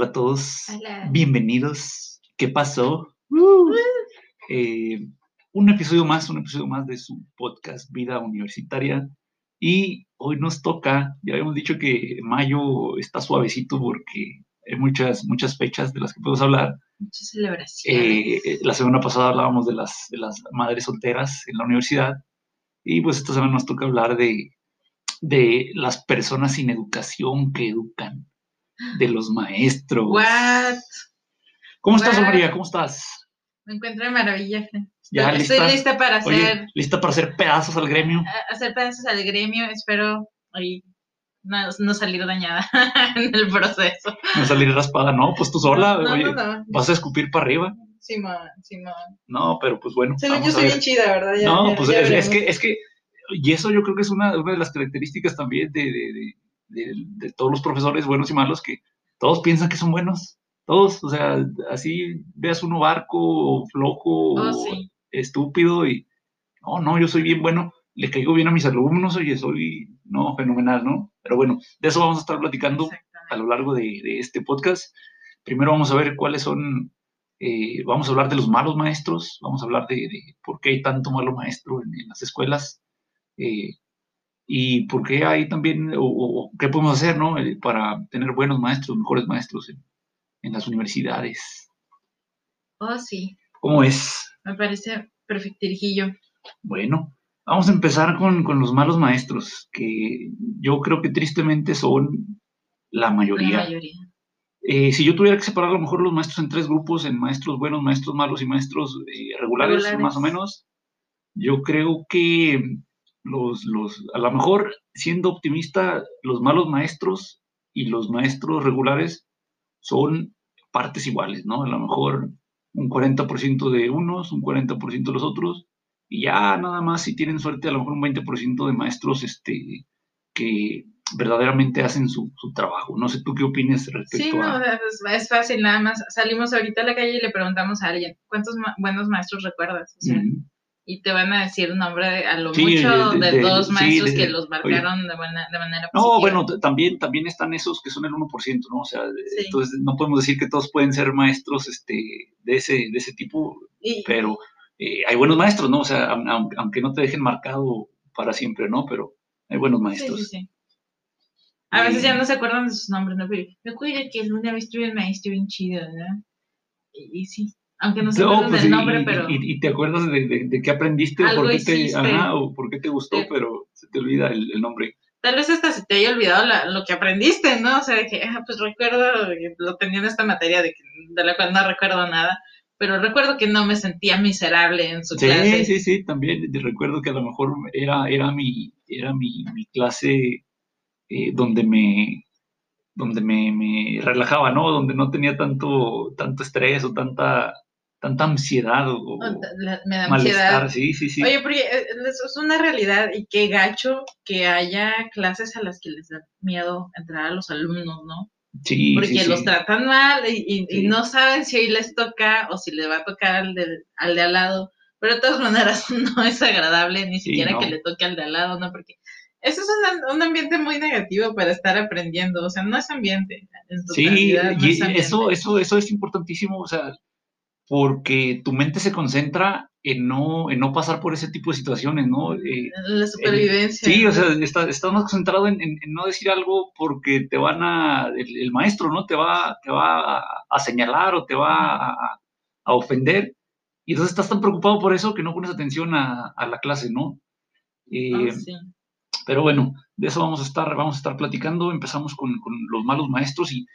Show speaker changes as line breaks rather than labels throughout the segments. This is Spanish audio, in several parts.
Hola a todos.
Hola.
Bienvenidos. ¿Qué pasó? Uh. Eh, un episodio más, un episodio más de su podcast Vida Universitaria. Y hoy nos toca, ya habíamos dicho que mayo está suavecito porque hay muchas, muchas fechas de las que podemos hablar.
Muchas celebraciones.
Eh, la semana pasada hablábamos de las, de las madres solteras en la universidad. Y pues esta semana nos toca hablar de, de las personas sin educación que educan, de los maestros.
What?
¿Cómo estás? María? ¿Cómo estás?
Me encuentro de maravilla.
¿Ya
Estoy
lista?
lista para
Oye,
hacer,
¿lista para hacer pedazos al gremio?
a- hacer pedazos al gremio. Espero hoy no, no salir dañada en el proceso.
No salir raspada, no, pues tú sola,
No,
oye,
no, no.
vas a escupir para arriba.
Simón, Simón.
No, pero pues bueno.
Según yo soy bien chida, ¿verdad? Ya-
no,
ya-
pues
ya
es, que, es que, y eso yo creo que es una, una de las características también de, de, de- de- de todos los profesores buenos y malos, que todos piensan que son buenos, todos, o sea, así veas uno barco, flojo,
Oh, sí.
estúpido, y no, no, yo soy bien bueno, le caigo bien a mis alumnos, oye, soy, no, fenomenal, ¿no? Pero bueno, de eso vamos a estar platicando a lo largo de, de este podcast. Primero vamos a ver cuáles son, eh, vamos a hablar de los malos maestros, vamos a hablar de, de por qué hay tanto malo maestro en, en las escuelas eh, y por qué hay también, o, qué podemos hacer, ¿no? Eh, para tener buenos maestros, mejores maestros en, en las universidades.
Oh, sí.
¿Cómo es?
Me parece perfectirijillo.
Bueno, vamos a empezar con, con los malos maestros, que yo creo que tristemente son la
La
mayoría.
mayoría.
Eh, si yo tuviera que separar a lo mejor los maestros en tres grupos, en maestros buenos, maestros malos y maestros eh, regulares,
Regulares.
más o menos, yo creo que los, los, a lo mejor, siendo optimista, los malos maestros y los maestros regulares son partes iguales, ¿no? A lo mejor un 40% de unos, un 40% de los otros, y ya nada más si tienen suerte, a lo mejor un 20% de maestros este, que verdaderamente hacen su, su trabajo. No sé tú qué opinas respecto
Sí, no,
a...
es, fácil, nada más. Salimos ahorita a la calle y le preguntamos a alguien, ¿cuántos ma- buenos maestros recuerdas? O sea,
Ujú.
Y te van a decir nombre a lo
Sí,
mucho
de-
dos
sí,
maestros
de-
que los
oye.
marcaron de, buena, de manera
No,
positiva.
bueno, t- también, también están esos que son el 1%, ¿no? O sea,
Sí.
entonces no podemos decir que todos pueden ser maestros este, de, ese, de ese tipo, pero eh, hay buenos maestros, ¿no? O sea, aun- aun- aunque no te dejen marcado para siempre, ¿no? Pero hay buenos maestros.
A veces
Eh,
ya no se acuerdan de sus nombres, ¿no? Pero me acuerdo que alguna vez tuve un maestro bien chido, ¿no? Y, y sí, aunque no se
No, pues,
del
y-
nombre,
y,
pero...
y- y te acuerdas de, de- de qué aprendiste o por qué, te,
hiciste.
ajá, o por qué te gustó,
Sí.
pero se te olvida el, el nombre.
Tal vez hasta se te haya olvidado la- lo que aprendiste, ¿no? O sea, de que, ah, pues recuerdo que lo tenía en esta materia de, de la cual no recuerdo nada, pero recuerdo que no me sentía miserable en su
Sí,
clase.
sí, sí, también te recuerdo que a lo mejor era, era mi, era mi, mi clase eh, donde me donde me, me relajaba, ¿no? Donde no tenía tanto, tanto estrés o tanta, tanta ansiedad o,
la- me da
malestar,
ansiedad.
sí, sí, sí.
Oye, porque eh, eso es una realidad y qué gacho que haya clases a las que les da miedo entrar a los alumnos, ¿no?
sí,
Porque
sí, sí.
los tratan mal y, y- y
Sí.
no saben si hoy les toca o si le va a tocar al, del- al de al lado. Pero de todas maneras no es agradable ni siquiera
no.
que le toque al de al lado, ¿no? Porque eso es un, un ambiente muy negativo para estar aprendiendo. O sea, no es ambiente. En
Sí,
totalidad, no
y
es ambiente.
eso, eso, eso es importantísimo, o sea, porque tu mente se concentra en no, en no pasar por ese tipo de situaciones, ¿no? Eh,
La supervivencia.
Sí, o sea, estás, estás más concentrado en, en- en no decir algo porque te van a, el, el maestro, ¿no? Te va, te va a, señalar o te va a, a ofender. Y entonces estás tan preocupado por eso que no pones atención a, a la clase, ¿no? Eh,
Oh, sí.
Pero bueno, de eso vamos a estar, vamos a estar platicando. Empezamos con, con los malos maestros y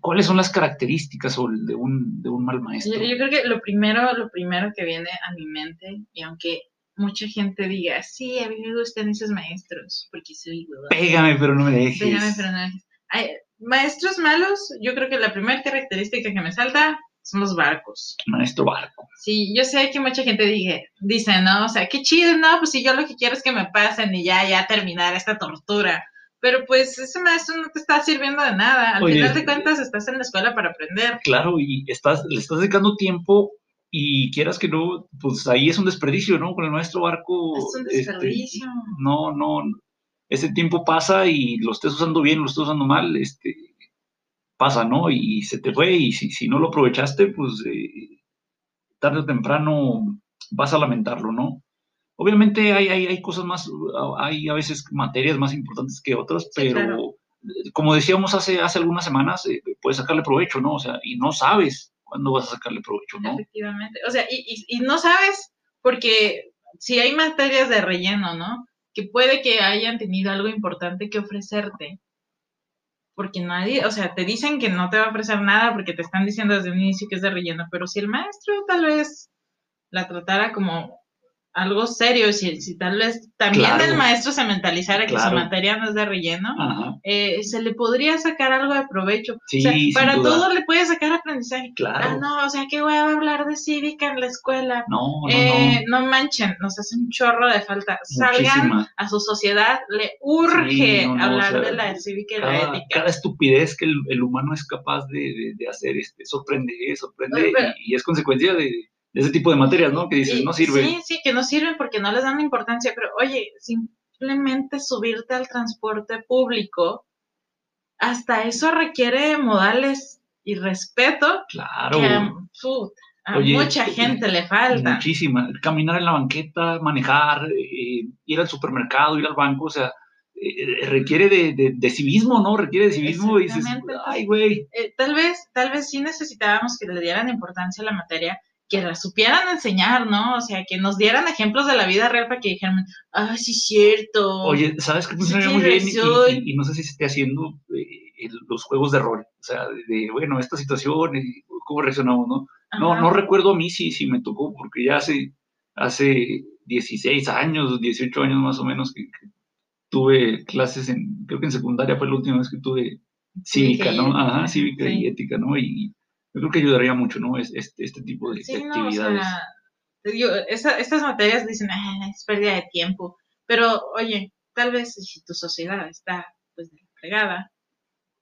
cuáles son las características o de un, de un mal maestro.
Yo, yo creo que lo primero, lo primero que viene a mi mente, y aunque mucha gente diga, sí, a mí me gustan esos maestros, porque soy.
Pégame, pero no me dejes.
Pégame, pero no dejes. Ay, maestros malos, yo creo que la primera característica que me salta son los barcos.
Maestro barco.
Sí, yo sé que mucha gente dije, dice, ¿no? O sea, qué chido, no, pues si yo lo que quiero es que me pasen y ya, ya terminar esta tortura. Pero pues ese maestro no te está sirviendo de nada. Al
Oye,
final de cuentas estás en la escuela para aprender.
Claro, y estás, le estás dedicando tiempo y quieras que no, pues ahí es un desperdicio, ¿no? Con el maestro barco.
Es un
este,
desperdicio.
no, no, ese tiempo pasa y lo estés usando bien, lo estés usando mal, este, pasa, ¿no? Y, se te fue y si, si no lo aprovechaste, pues eh, tarde o temprano vas a lamentarlo, ¿no? Obviamente hay, hay, hay, cosas más, hay a veces materias más importantes que otras, pero como decíamos hace, hace algunas semanas, eh, puedes sacarle provecho, ¿no? O sea, y no sabes cuándo vas a sacarle provecho, ¿no?
Efectivamente. O sea, y, y, y no sabes porque si hay materias de relleno, ¿no? Que puede que hayan tenido algo importante que ofrecerte, porque nadie, o sea, te dicen que no te va a ofrecer nada porque te están diciendo desde un inicio que es de relleno, pero si el maestro tal vez la tratara como algo serio, si, si tal vez también el maestro se mentalizara que su materia no es de relleno, eh, se le podría sacar algo de provecho. para todo le puede sacar aprendizaje. Claro. Ah, no, o sea, que voy a hablar de cívica en la escuela. No, no, eh, no. manchen, nos hace un chorro de falta. Salgan a su sociedad, le urge hablar de la cívica y la ética.
Cada estupidez que el, humano es capaz de, hacer este, sorprende, sorprende y es consecuencia de ese tipo de materias, ¿no? Que dices, no sirve.
Sí, sí, que no sirven porque no les dan importancia, pero oye, simplemente subirte al transporte público, hasta eso requiere modales y respeto.
Claro.
Que a, mucha gente le falta.
Muchísima. Caminar en la banqueta, manejar, eh, ir al supermercado, ir al banco, o sea, eh, requiere de, de, civismo, ¿no? Requiere de civismo y dices, ay, güey.
Eh, tal vez, tal vez sí necesitábamos que le dieran importancia a la materia, que la supieran enseñar, ¿no? O sea, que nos dieran ejemplos de la vida real para que dijeran, ah, sí, cierto.
Oye, ¿sabes qué funcionaría muy bien? Y, no sé si se esté haciendo eh, los juegos de rol. O sea, de, bueno, esta situación, ¿cómo reaccionamos, no? No, no recuerdo a mí si, si me tocó, porque ya hace, hace 16 años, 18 años más o menos que, tuve clases en, creo que en secundaria fue la última vez que tuve cívica, ¿no? Ajá, cívica y ética, ¿no? Y, yo creo que ayudaría mucho, ¿no? este, este tipo de, actividades.
estas materias dicen, ah, es pérdida de tiempo, pero oye, tal vez si tu sociedad está pues fregada,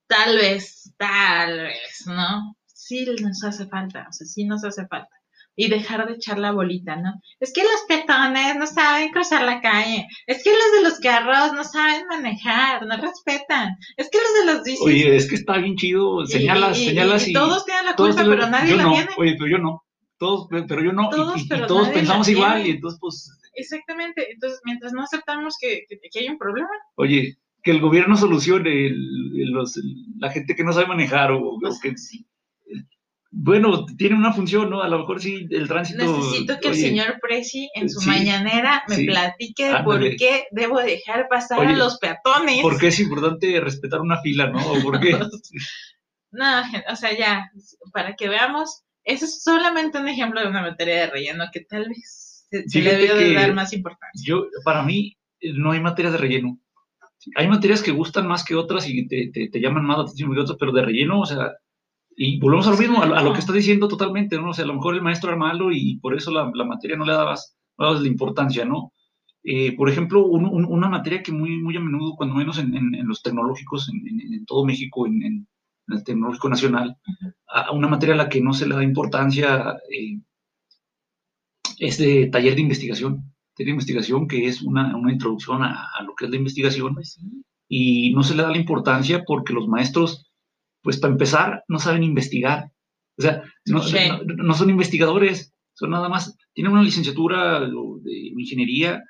tal vez, tal vez, ¿no? Sí nos hace falta, o sea, sí nos hace falta y dejar de echar la bolita, ¿no? Es que los peatones no saben cruzar la calle, es que los de los carros no saben manejar, no respetan, es que los de los
bicis... Oye, es que está bien chido, señalas, señalas
y, todos tienen la culpa, pero nadie la tiene.
Oye, pero yo no, todos, pero yo no, y, todos pensamos igual, y entonces pues...
Exactamente, entonces mientras no aceptamos que, que, hay un problema.
Oye, que el gobierno solucione los, la gente que no sabe manejar o, pues, que... Sí bueno, tiene una función, ¿no? A lo mejor sí el tránsito.
Necesito que el señor Presi en su mañanera me platique por qué debo dejar pasar a los peatones.
¿Por qué es importante respetar una fila, no? ¿Por qué?
no, o sea, ya, para que veamos, ese es solamente un ejemplo de una materia de relleno que tal vez se, le debe dar más importancia.
Yo, para mí, no hay materias de relleno. Hay materias que gustan más que otras y te, te, te llaman más la atención que otras, pero de relleno, o sea, y volvemos a lo mismo, a, lo que estás diciendo totalmente, ¿no? O sea, a lo mejor el maestro era malo y por eso la, la materia no le dabas, no la importancia, ¿no? Eh, por ejemplo, una materia que muy, muy a menudo, cuando menos en, en, los tecnológicos, en, todo México, en, el tecnológico nacional, a una materia a la que no se le da importancia eh, es de taller de investigación. Taller de investigación que es una, una introducción a, a, lo que es la investigación. Pues y no se le da la importancia porque los maestros pues para empezar, no saben investigar. O sea, no, son investigadores, son nada más, tienen una licenciatura de ingeniería,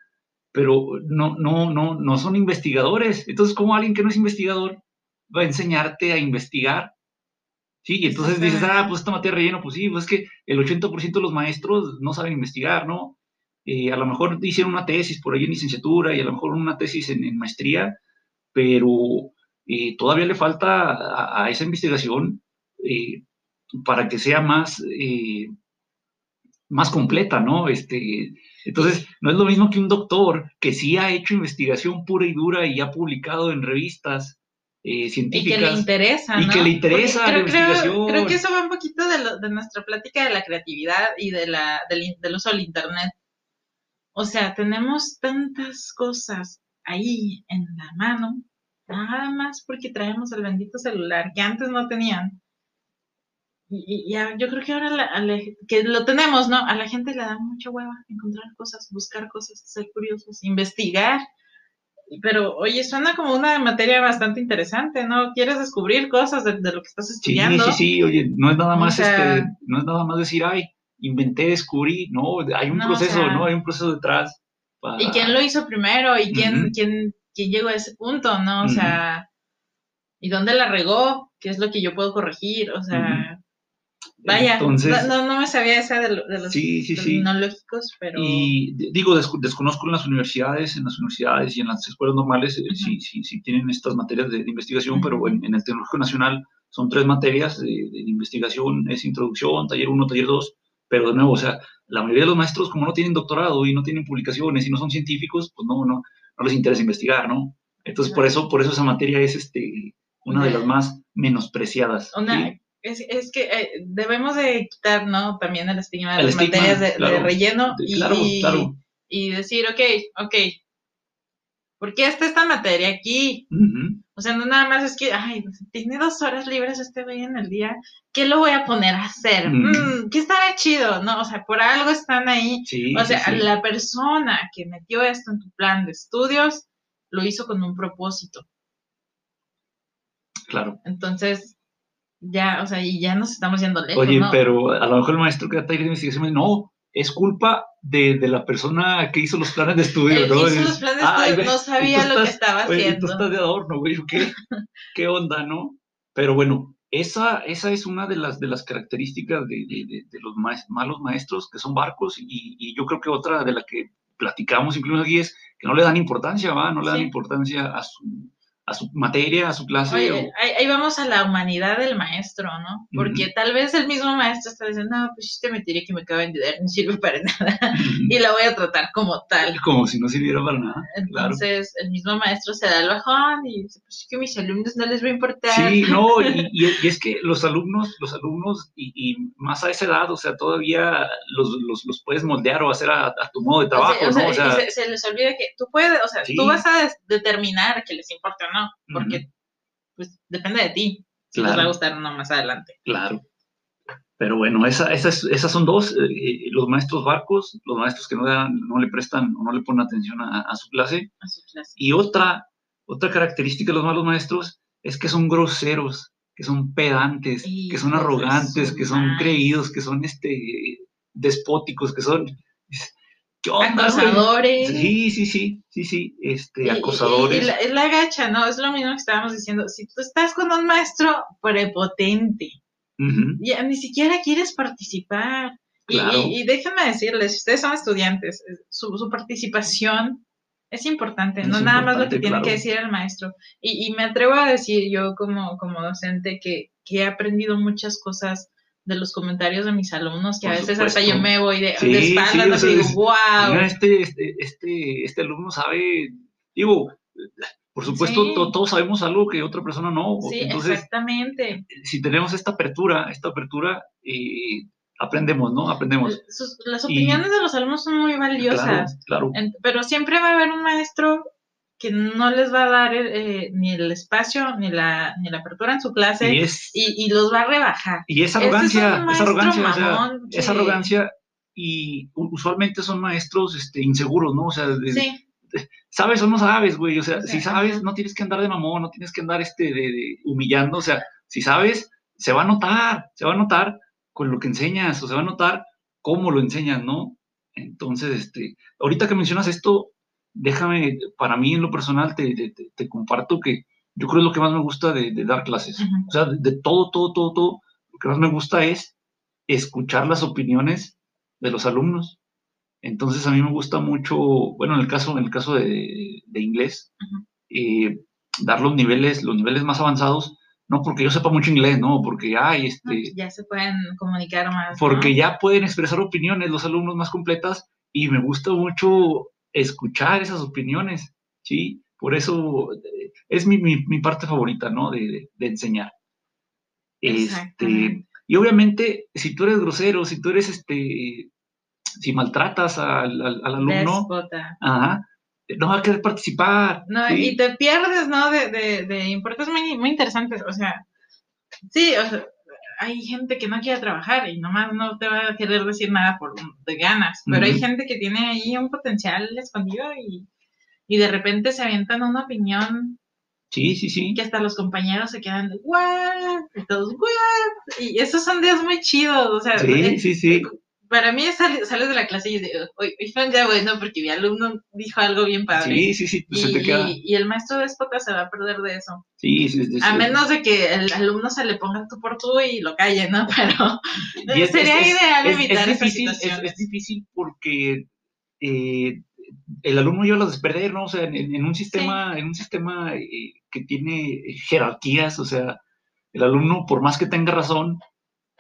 pero no, no, no, no son investigadores. Entonces, ¿cómo alguien que no es investigador va a enseñarte a investigar? Sí, y entonces dices, ah, pues esta materia relleno, pues sí, pues es que el 80% de los maestros no saben investigar, ¿no? Eh, a lo mejor hicieron una tesis por ahí en licenciatura y a lo mejor una tesis en maestría, pero y todavía le falta a, esa investigación eh, para que sea más, eh, más completa, ¿no? Este, entonces, no es lo mismo que un doctor que sí ha hecho investigación pura y dura y ha publicado en revistas eh, científicas.
Y que le interesa,
Y que le interesa
creo, la investigación. Creo, que eso va un poquito de, de, nuestra plática de la creatividad y de la, del, del uso del Internet. O sea, tenemos tantas cosas ahí en la mano Nada más porque traemos el bendito celular que antes no tenían. Y, ya, yo creo que ahora que lo tenemos, ¿no? A la gente le da mucha hueva encontrar cosas, buscar cosas, ser curiosos, investigar. pero oye, suena como una materia bastante interesante, ¿no? Quieres descubrir cosas de, lo que estás estudiando.
Sí, sí, sí, oye, no es nada más este, no es nada más decir, ay, inventé, descubrí, no, hay un proceso, ¿no? Hay un proceso detrás.
¿Y quién lo hizo primero? ¿Y quién, quién, quién llegó a ese punto, no? O sea, ¿y dónde la regó? ¿Qué es lo que yo puedo corregir? O sea, Vaya, no, no, me sabía esa de, los sí, tecnológicos, pero...
Y digo, desconozco en las universidades, en las universidades y en las escuelas normales, uh sí, sí, tienen estas materias de, investigación, pero en, el Tecnológico Nacional son tres materias de, investigación, es introducción, taller 1, taller 2, pero de nuevo, o sea, la mayoría de los maestros como no tienen doctorado y no tienen publicaciones y no son científicos, pues no, no, no les interesa investigar, ¿no? Entonces, por eso, por eso esa materia es este, una de las más menospreciadas.
Es, es que eh, debemos de quitar, ¿no? También el estigma de las materias de, relleno y, y, decir, ok, ok, ¿por qué está esta materia aquí? O sea, no nada más es que, ay, tiene dos horas libres este día en el día, ¿qué lo voy a poner a hacer? Mm, ¿Qué estará chido? No, o sea, por algo están ahí. o sea, la persona que metió esto en tu plan de estudios lo hizo con un propósito.
Claro.
Entonces, ya, o sea, y ya nos estamos yendo lejos.
Oye, pero a lo mejor el maestro que taller de investigación no, es culpa de, de, la persona que hizo los planes de estudio, ¿no?
Hizo los planes de estudio, no sabía lo que estaba haciendo.
Tú estás de adorno, güey, ¿qué, ¿qué onda, no? Pero bueno, esa, esa es una de las, de las características de, de, de los malos maestros, que son barcos, y, y, yo creo que otra de la que platicamos incluso aquí es que no le dan importancia, ¿va? No le dan importancia a su, a su materia, a su clase.
ahí, vamos a la humanidad del maestro, ¿no? Porque tal vez el mismo maestro está diciendo, no, pues este materia que me acaba de entender no sirve para nada y la voy a tratar como tal.
Como si no sirviera para nada.
Entonces el mismo maestro se da el bajón y dice, pues es que a mis alumnos no les va a importar.
Sí, no, y, es que los alumnos, los alumnos, y, más a esa edad, o sea, todavía los, los, los puedes moldear o hacer a, tu modo de trabajo, ¿no? O sea,
se, les olvida que tú puedes, o sea, tú vas a determinar que les importa o no porque pues depende de ti si les va a gustar o no más adelante.
Claro. Pero bueno, esa, esas son dos, eh, eh, los maestros barcos, los maestros que no, no le prestan o no le ponen atención a, su clase.
A su clase.
Y otra, otra característica de los malos maestros es que son groseros, que son pedantes, que son arrogantes, que son creídos, que son este, despóticos, que son...
Acosadores.
Sí, sí, sí, sí, sí, este, acosadores.
es la, gacha, ¿no? Es lo mismo que estábamos diciendo. Si tú estás con un maestro prepotente, ya ni siquiera quieres participar. Y, déjenme decirles, si ustedes son estudiantes, su, participación es importante, no nada más lo que tiene que decir el maestro. Y, me atrevo a decir yo como, como docente que, que he aprendido muchas cosas de los comentarios de mis alumnos, que a veces hasta yo me voy de, espaldas y digo, wow.
Este, este, este, este alumno sabe, digo, por supuesto, todos sabemos algo que otra persona no.
Sí, exactamente.
Si tenemos esta apertura, esta apertura, eh, aprendemos, ¿no? Aprendemos.
las opiniones de los alumnos son muy valiosas.
Claro,
pero siempre va a haber un maestro que no les va a dar eh, ni el espacio ni la, ni la apertura en su clase y, y, los va a rebajar.
Y esa arrogancia, esa arrogancia, o sea, esa arrogancia y usualmente son maestros este, inseguros, ¿no? O sea, sabes o no sabes, güey, o sea, si sabes no tienes que andar de mamón, no tienes que andar este, de, humillando, o sea, si sabes, se va a notar, se va a notar con lo que enseñas, o se va a notar cómo lo enseñas, ¿no? Entonces, este, ahorita que mencionas esto, déjame, para mí en lo personal, te, te, comparto que yo creo que lo que más me gusta de, dar clases. O sea, de, todo, todo, todo, todo, lo que más me gusta es escuchar las opiniones de los alumnos. Entonces a mí me gusta mucho, bueno, en el caso, en el caso de, inglés, eh, dar los niveles, los niveles más avanzados, no porque yo sepa mucho inglés, no, porque hay este...
Ya se pueden comunicar más.
Porque ya pueden expresar opiniones los alumnos más completas y me gusta mucho escuchar esas opiniones, ¿sí? Por eso eh, es mi, mi, parte favorita, ¿no? De, de, enseñar. Este, y obviamente, si tú eres grosero, si tú eres, este, si maltratas al, al, alumno, ajá, no va a querer participar.
No, y te pierdes, ¿no? De, de, de importes muy, muy interesantes, o sea, sí, o sea, hay gente que no quiere trabajar y nomás no te va a querer decir nada por de ganas, pero hay gente que tiene ahí un potencial escondido y, y de repente se avientan una opinión
Sí, sí, sí.
que hasta los compañeros se quedan de ¿what? y todos ¿what? y esos son días muy chidos, o sea,
Sí,
eh,
sí, sí.
Para mí es sal- sales de la clase y dices, hoy fue un día bueno porque mi alumno dijo algo bien padre.
Sí, sí, sí, se te
Y,
queda.
y- y el maestro déspota se va a perder de eso.
Sí, sí, sí,
A
sí.
menos de que el alumno se le ponga tú por tú y lo calle, ¿no? Pero
Y es-
sería
es-
ideal
es-
evitar
es difícil, es, difícil porque eh, el alumno lleva las de perder, ¿no? O sea, en, en un sistema, en un sistema eh, que tiene jerarquías, o sea, el alumno, por más que tenga razón,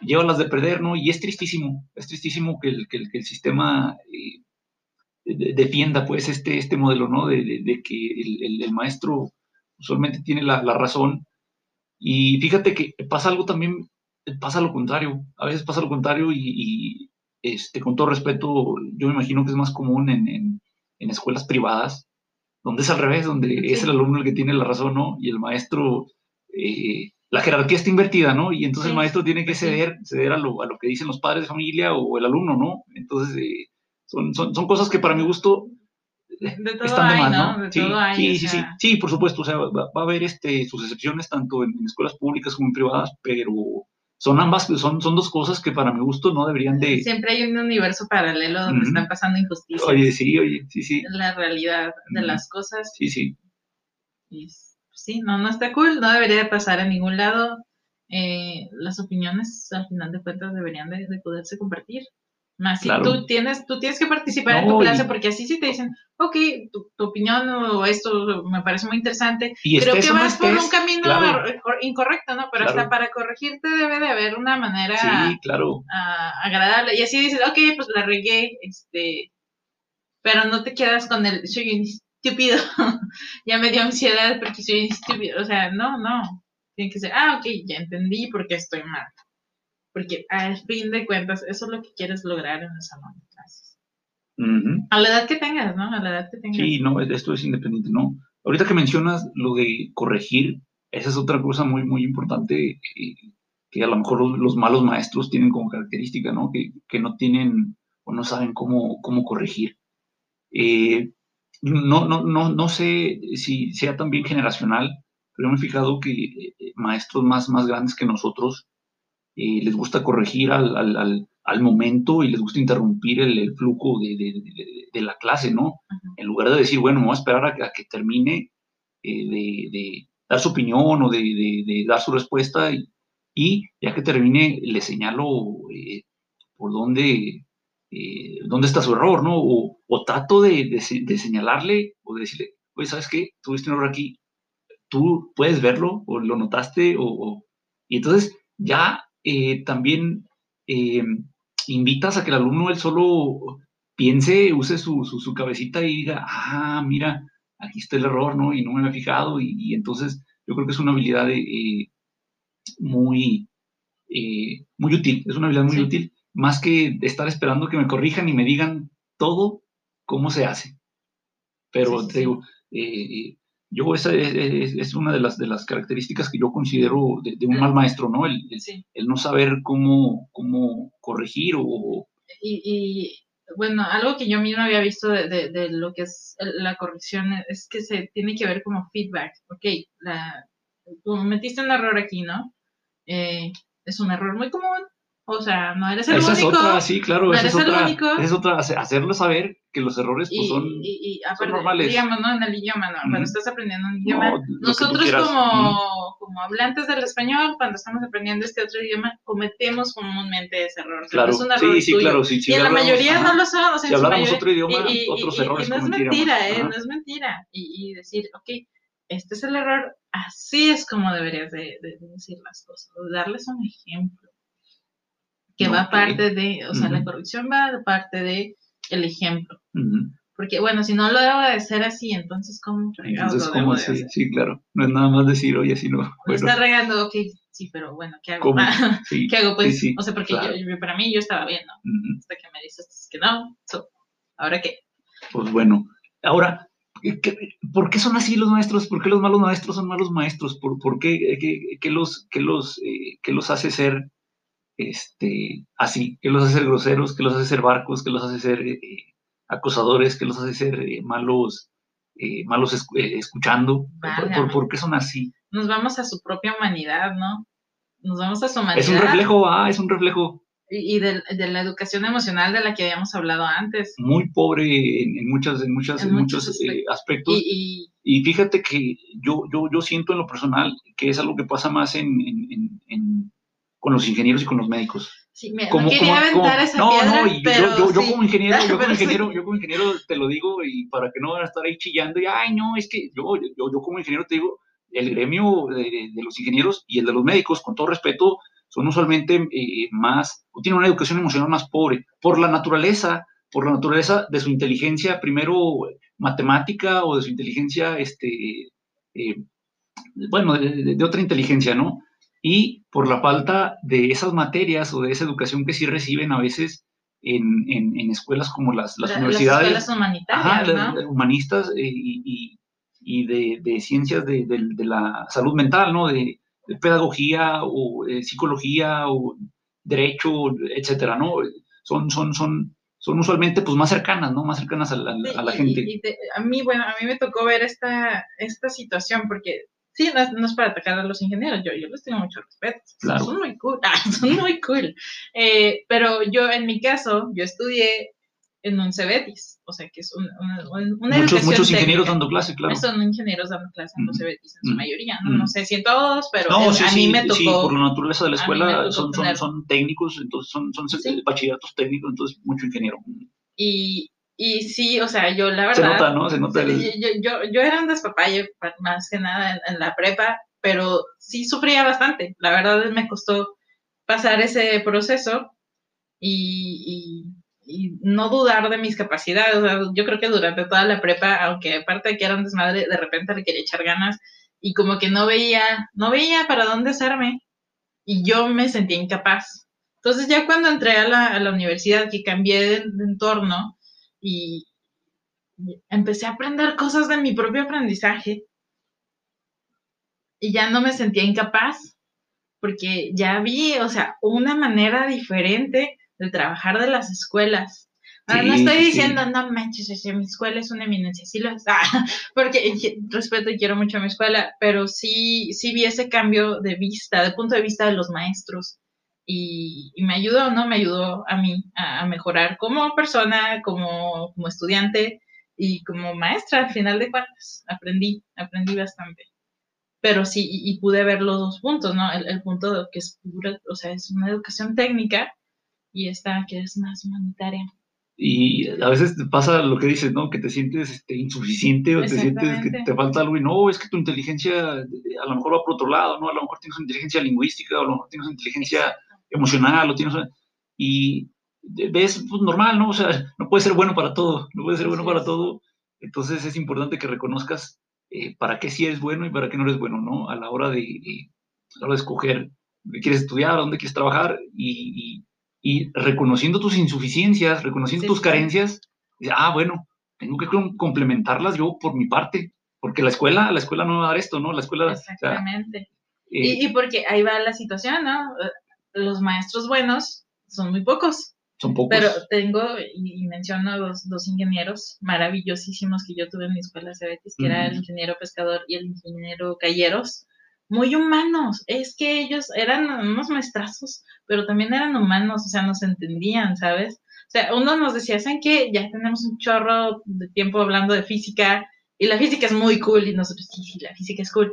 lleva las de perder, ¿no? Y es tristísimo, es tristísimo que el, que el, que el sistema eh, de- defienda, pues, este, este modelo, ¿no? De, de- de que el, el- maestro usualmente tiene la, la razón. Y fíjate que pasa algo también, pasa lo contrario, a veces pasa lo contrario y, y, este, con todo respeto, yo me imagino que es más común en, en- en escuelas privadas, donde es al revés, donde es
Sí.
el alumno el que tiene la razón, ¿no? Y el maestro, eh, la jerarquía está invertida, ¿no? Y entonces
Sí,
el maestro tiene que
pues
ceder, ceder a lo, a lo que dicen los padres de familia o el alumno, ¿no? Entonces, eh, son, son, son cosas que para mi gusto
De todo
están de
hay,
más,
¿no?
¿no?
De
sí,
todo hay.
sí, sí, sí, sí, por supuesto, o sea, va, va a haber este, sus excepciones tanto en, en escuelas públicas como en privadas, pero son ambas, son, son dos cosas que para mi gusto no deberían de...
Siempre hay un universo paralelo donde están pasando injusticias.
Oye, sí, oye, sí, sí,
La realidad de las cosas.
sí, sí,
sí, no, no está cool. No debería de pasar a ningún lado. Eh, las opiniones, al final de cuentas, deberían de, de poderse compartir. Más si
Claro.
tú tienes, tú tienes que participar en tu
y-
clase, porque así sí te dicen, ok, tu, tu opinión o esto me parece muy interesante,
Y
creo que vas por un camino
claro.
incorrecto, ¿no? Pero
Claro.
hasta para corregirte debe de haber una manera
sí, claro,
agradable. Y así dices, ok, pues la regué, este, pero no te quedas con el soy un estúpido. ya me dio ansiedad porque soy estúpido. O sea, no, no. Tiene que ser, ah, ok, ya entendí por qué estoy mal. Porque al fin de cuentas, eso es lo que quieres lograr en el salón de clases. A la edad que tengas, ¿no? A la edad que tengas.
sí, no, esto es independiente, ¿no? Ahorita que mencionas lo de corregir, esa es otra cosa muy, muy importante eh, que a lo mejor los, los malos maestros tienen como característica, ¿no? Que, que no tienen o no saben cómo, cómo corregir. Eh, no, no, no, no sé si sea también generacional, pero me he fijado que eh, maestros más, más grandes que nosotros eh, les gusta corregir al, al, al, al momento y les gusta interrumpir el, el flujo de, de, de, de la clase, ¿no? En lugar de decir, bueno, me voy a esperar a, que- a que termine eh, de, dar su opinión o de, dar su respuesta y, y ya que termine le señalo eh, por dónde, dónde está su error, ¿no? O, o trato de, de se- de señalarle o de decirle, oye, ¿sabes qué? Tuviste un error aquí, tú puedes verlo o lo notaste o... o- y entonces ya eh, también eh, invitas a que el alumno él solo piense, use su, su, su cabecita y diga, ah, mira, aquí está el error, ¿no? Y no me había fijado. Y, y entonces yo creo que es una habilidad eh, muy, muy útil, es una habilidad muy
Sí.
útil, más que estar esperando que me corrijan y me digan todo cómo se hace. Pero
Sí,
te digo, eh, yo esa es, es- es una de las, de las características que yo considero de, de un mal maestro, ¿no? El, el-
Sí.
el no saber cómo, cómo corregir o...
Y, y, bueno, algo que yo misma había visto de, de, de lo que es la corrección es que se tiene que ver como feedback. Ok, la, tú metiste un error aquí, ¿no? Eh, es un error muy común. O sea, no eres el
esa
único.
es otra, sí, claro,
no
esa es
el
otra,
único.
esa es otra, hace- hacerlo saber que los errores pues
y,
son...
y, y aparte,
normales.
digamos, ¿no? En el idioma, ¿no? Cuando estás aprendiendo un idioma,
No,
nosotros como, como hablantes del español, cuando estamos aprendiendo este otro idioma, cometemos comúnmente ese error. O sea,
Claro,
no es un error
sí, sí,
tuyo.
claro, sí, sí,
y en la mayoría no lo son. O sea,
Si habláramos
mayoría-
otro idioma, otros errores
no es mentira, ¿eh? No es mentira. Y, y decir, ok, este es el error, así es como deberías de, de- de decir las cosas. darles un ejemplo. Que va
Ok.
aparte de, o sea, la corrección va de parte de el ejemplo. Porque, bueno, si no lo debo de hacer así, entonces, ¿cómo
Entonces,
lo debo
¿cómo
de
así?
hacer?
Sí, claro. No es nada más decir, oye, así no. Bueno,
está regando, ok, sí, pero bueno, ¿qué hago?
¿cómo? Sí,
¿Qué hago? Pues,
sí, sí,
o sea, porque
claro.
yo- yo- para mí yo estaba bien, ¿no? Hasta que me dices que no, so, ¿ahora qué?
Pues bueno, ahora, ¿qué- ¿por qué son así los maestros? ¿Por qué los malos maestros son malos maestros? ¿Por, por qué, qué- qué los, qué los, eh, qué los hace ser este, así? ¿Qué los hace ser groseros? ¿Qué los hace ser barcos? ¿Qué los hace ser eh, acosadores? ¿Qué los hace ser eh, malos eh, malos eh, escuchando. ¿Por, por, qué son así?
Nos vamos a su propia humanidad, ¿no? Nos vamos a su humanidad.
Es un reflejo, ah, es un reflejo.
Y, de, la educación emocional de la que habíamos hablado antes.
Muy pobre en, muchas, en, muchas, en, muchos, aspectos. Y, y, fíjate que yo, yo, yo siento en lo personal que es algo que pasa más en, con los ingenieros y con los médicos.
Sí, me, quería aventar esa
no, no, yo, yo, como ingeniero, yo como ingeniero, yo como ingeniero te lo digo y para que no van a estar ahí chillando y, ay, no, es que yo, yo, yo como ingeniero te digo, el gremio de, de, los ingenieros y el de los médicos, con todo respeto, son usualmente eh, más, o tienen una educación emocional más pobre, por la naturaleza, por la naturaleza de su inteligencia, primero matemática o de su inteligencia, este, eh, bueno, de, otra inteligencia, ¿no? Y por la falta de esas materias o de esa educación que sí reciben a veces en, en, escuelas como las, las, universidades.
Las escuelas humanitarias,
humanistas eh, y, y, de, de, ciencias de, de, la salud mental, ¿no? De, pedagogía o eh, psicología o derecho, etcétera, ¿no? Son, son, son, son usualmente pues más cercanas, ¿no? Más cercanas a la, a la gente.
a mí, bueno, a mí me tocó ver esta, esta situación porque Sí, no, es para atacar a los ingenieros, yo, yo les tengo mucho respeto. Son muy cool, ah, son muy cool. Eh, pero yo, en mi caso, yo estudié en un CEBETIS, o sea que es un, una,
muchos, muchos ingenieros dando clase, claro.
Son ingenieros dando clase en los CEBETIS en su mayoría, ¿no? no sé si en todos, pero a mí me tocó. Sí,
por la naturaleza de la escuela son, son, son, técnicos, entonces son, son bachilleratos técnicos, entonces mucho ingeniero.
Y, y sí, o sea, yo la verdad...
Se nota, ¿no? Se nota
yo, yo, yo, era un despapalle más que nada en, la prepa, pero sí sufría bastante. La verdad me costó pasar ese proceso y, y, no dudar de mis capacidades. O sea, yo creo que durante toda la prepa, aunque aparte de que era un desmadre, de repente le quería echar ganas y como que no veía, no veía para dónde hacerme y yo me sentía incapaz. Entonces ya cuando entré a la, a la universidad, que cambié de entorno, y empecé a aprender cosas de mi propio aprendizaje. Y ya no me sentía incapaz porque ya vi, o sea, una manera diferente de trabajar de las escuelas. Ahora, no estoy diciendo, no manches, mi escuela es una eminencia, sí lo es, porque respeto y quiero mucho a mi escuela, pero sí, sí vi ese cambio de vista, de punto de vista de los maestros, y, me ayudó, ¿no? Me ayudó a mí a, mejorar como persona, como, como, estudiante y como maestra, al final de cuentas. Aprendí, aprendí bastante. Pero sí, y, pude ver los dos puntos, ¿no? El, punto de que es o sea, es una educación técnica y esta que es más humanitaria.
Y a veces te pasa lo que dices, ¿no? Que te sientes este, insuficiente o te sientes que te falta algo y no, es que tu inteligencia a lo mejor va por otro lado, ¿no? A lo mejor tienes una inteligencia lingüística o a lo mejor tienes una inteligencia emocional, lo tienes, y ves, pues normal, ¿no? O sea, no puede ser bueno para todo, no puede ser bueno para todo. Entonces es importante que reconozcas eh, para qué sí eres bueno y para qué no eres bueno, ¿no? A la hora de, a la hora de escoger qué quieres estudiar, dónde quieres trabajar y, y, reconociendo tus insuficiencias, reconociendo tus carencias, ah, bueno, tengo que complementarlas yo por mi parte, porque la escuela, la escuela no va a dar esto, ¿no? La escuela...
Exactamente. y, y, porque ahí va la situación, ¿no? Los maestros buenos son muy pocos.
Son pocos.
Pero tengo, y, menciono dos, dos ingenieros maravillosísimos que yo tuve en mi escuela Cebetis, que era el ingeniero pescador y el ingeniero Calleros, muy humanos. Es que ellos eran unos maestrazos, pero también eran humanos, o sea, nos entendían, ¿sabes? O sea, uno nos decía, ¿saben qué? Ya tenemos un chorro de tiempo hablando de física, y la física es muy cool, y nosotros, sí, sí, la física es cool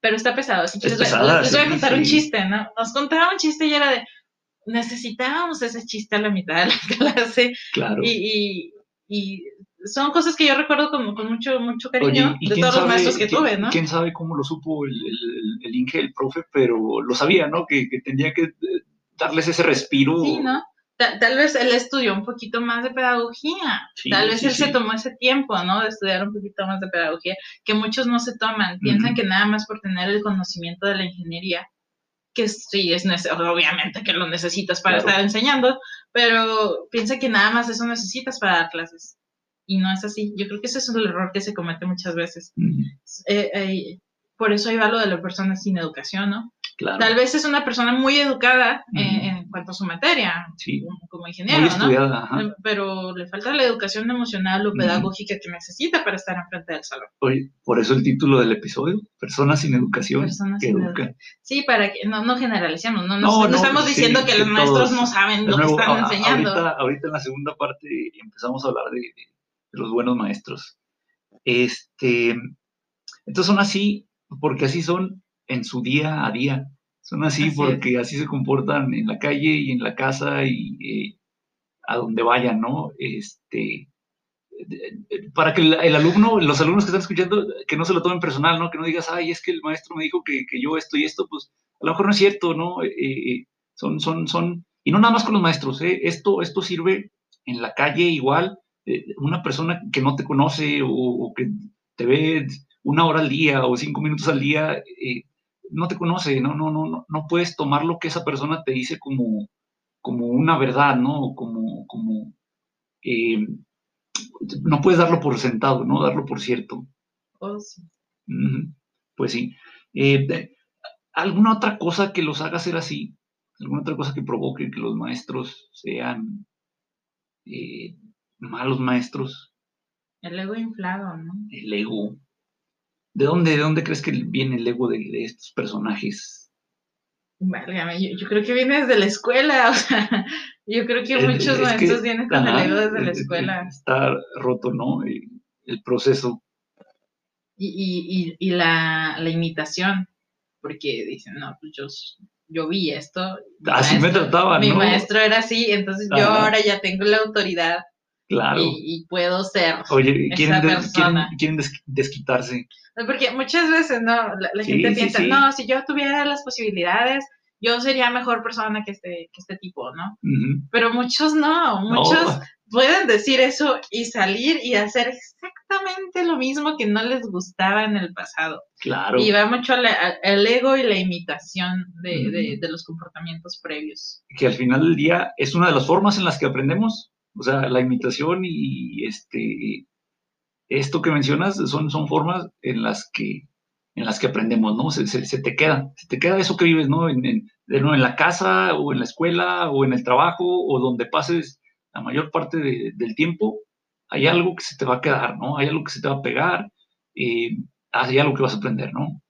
pero está pesado. Así que les, voy a contar un chiste, ¿no? Nos contaba un chiste y era de, necesitábamos ese chiste a la mitad de la clase.
Claro.
Y, y, son cosas que yo recuerdo con, con mucho, mucho cariño de todos los maestros que tuve, ¿no?
¿Quién sabe cómo lo supo el, el, el Inge, el profe? Pero lo sabía, ¿no? Que, que tenía que eh, darles ese respiro.
Sí, ¿no? Tal, vez él estudió un poquito más de pedagogía, tal vez él se tomó ese tiempo, ¿no? De estudiar un poquito más de pedagogía, que muchos no se toman, piensan que nada más por tener el conocimiento de la ingeniería, que sí es necesario, obviamente que lo necesitas para estar enseñando, pero piensa que nada más eso necesitas para dar clases. Y no es así. Yo creo que ese es el error que se comete muchas veces. Eh, eh, por eso hay va lo de la persona sin educación, ¿no? Tal vez es una persona muy educada, en cuanto a su materia,
Sí.
como, como
Muy
ingeniero, ¿no?
estudiada, ajá.
Eh, Pero le falta la educación emocional o pedagógica que necesita para estar enfrente del salón.
Oye, por eso el título del episodio, Personas sin educación
Personas
que
sin
educan.
Sí, para que no, no generalicemos, no, no,
No,
no
no,
estamos
sí,
diciendo que
que
los maestros no saben lo
nuevo,
que están
a-
enseñando.
Ahorita, ahorita en la segunda parte empezamos a hablar de, de- de los buenos maestros. Este, entonces son así porque así son en su día a día. Son así,
Así es.
porque así se comportan en la calle y en la casa y eh, a donde vayan, ¿no? Este, de- para que el, alumno, los alumnos que están escuchando, que no se lo tomen personal, ¿no? Que no digas, ay, es que el maestro me dijo que, que yo esto y esto, pues a lo mejor no es cierto, ¿no? Eh, eh, son, son, son, y no nada más con los maestros, ¿eh? Esto, esto sirve en la calle igual, eh, una persona que no te conoce o, o que te ve una hora al día o cinco minutos al día, eh, no te conoce, no, no, no, no, no puedes tomar lo que esa persona te dice como, como una verdad, ¿no? Como, como, eh, no puedes darlo por sentado, ¿no? Darlo por cierto.
Oh, sí.
Pues sí. Eh, ¿Alguna otra cosa que los haga ser así? ¿Alguna otra cosa que provoque que los maestros sean eh, malos maestros?
El ego inflado, ¿no?
El ego. ¿De dónde, de dónde crees que viene el ego de, de estos personajes?
Válgame, yo, yo creo que viene desde la escuela, o sea, yo creo que
Es-
muchos
es que,
maestros vienen con
ajá,
el ego desde la
es- es-
escuela.
Está roto, ¿no? El, el proceso.
Y, y, y, y la, la imitación, porque dicen, no, pues yo, yo vi esto.
Así me
maestro-
trataban,
Mi
¿no?
maestro era así, entonces yo ahora ya tengo la autoridad
Claro.
y, y puedo ser.
Oye,
esa
quieren, des- quieren,
persona.
quieren des- desquitarse.
Porque muchas veces, ¿no? La, la
Sí,
gente piensa,
sí.
no, si yo tuviera las posibilidades, yo sería mejor persona que este, que este tipo, ¿no? Pero muchos no, muchos
No,
pueden decir eso y salir y hacer exactamente lo mismo que no les gustaba en el pasado.
claro.
Y va mucho al ego y la imitación de, de- de los comportamientos previos.
que al final del día es una de las formas en las que aprendemos. O sea, la imitación y este esto que mencionas son, son formas en las que en las que aprendemos, ¿no? Se, te queda, se te queda eso que vives, ¿no? En, en- en la casa o en la escuela o en el trabajo o donde pases la mayor parte de- del tiempo, hay algo que se te va a quedar, ¿no? Hay algo que se te va a pegar, eh, hay algo que vas a aprender, ¿no?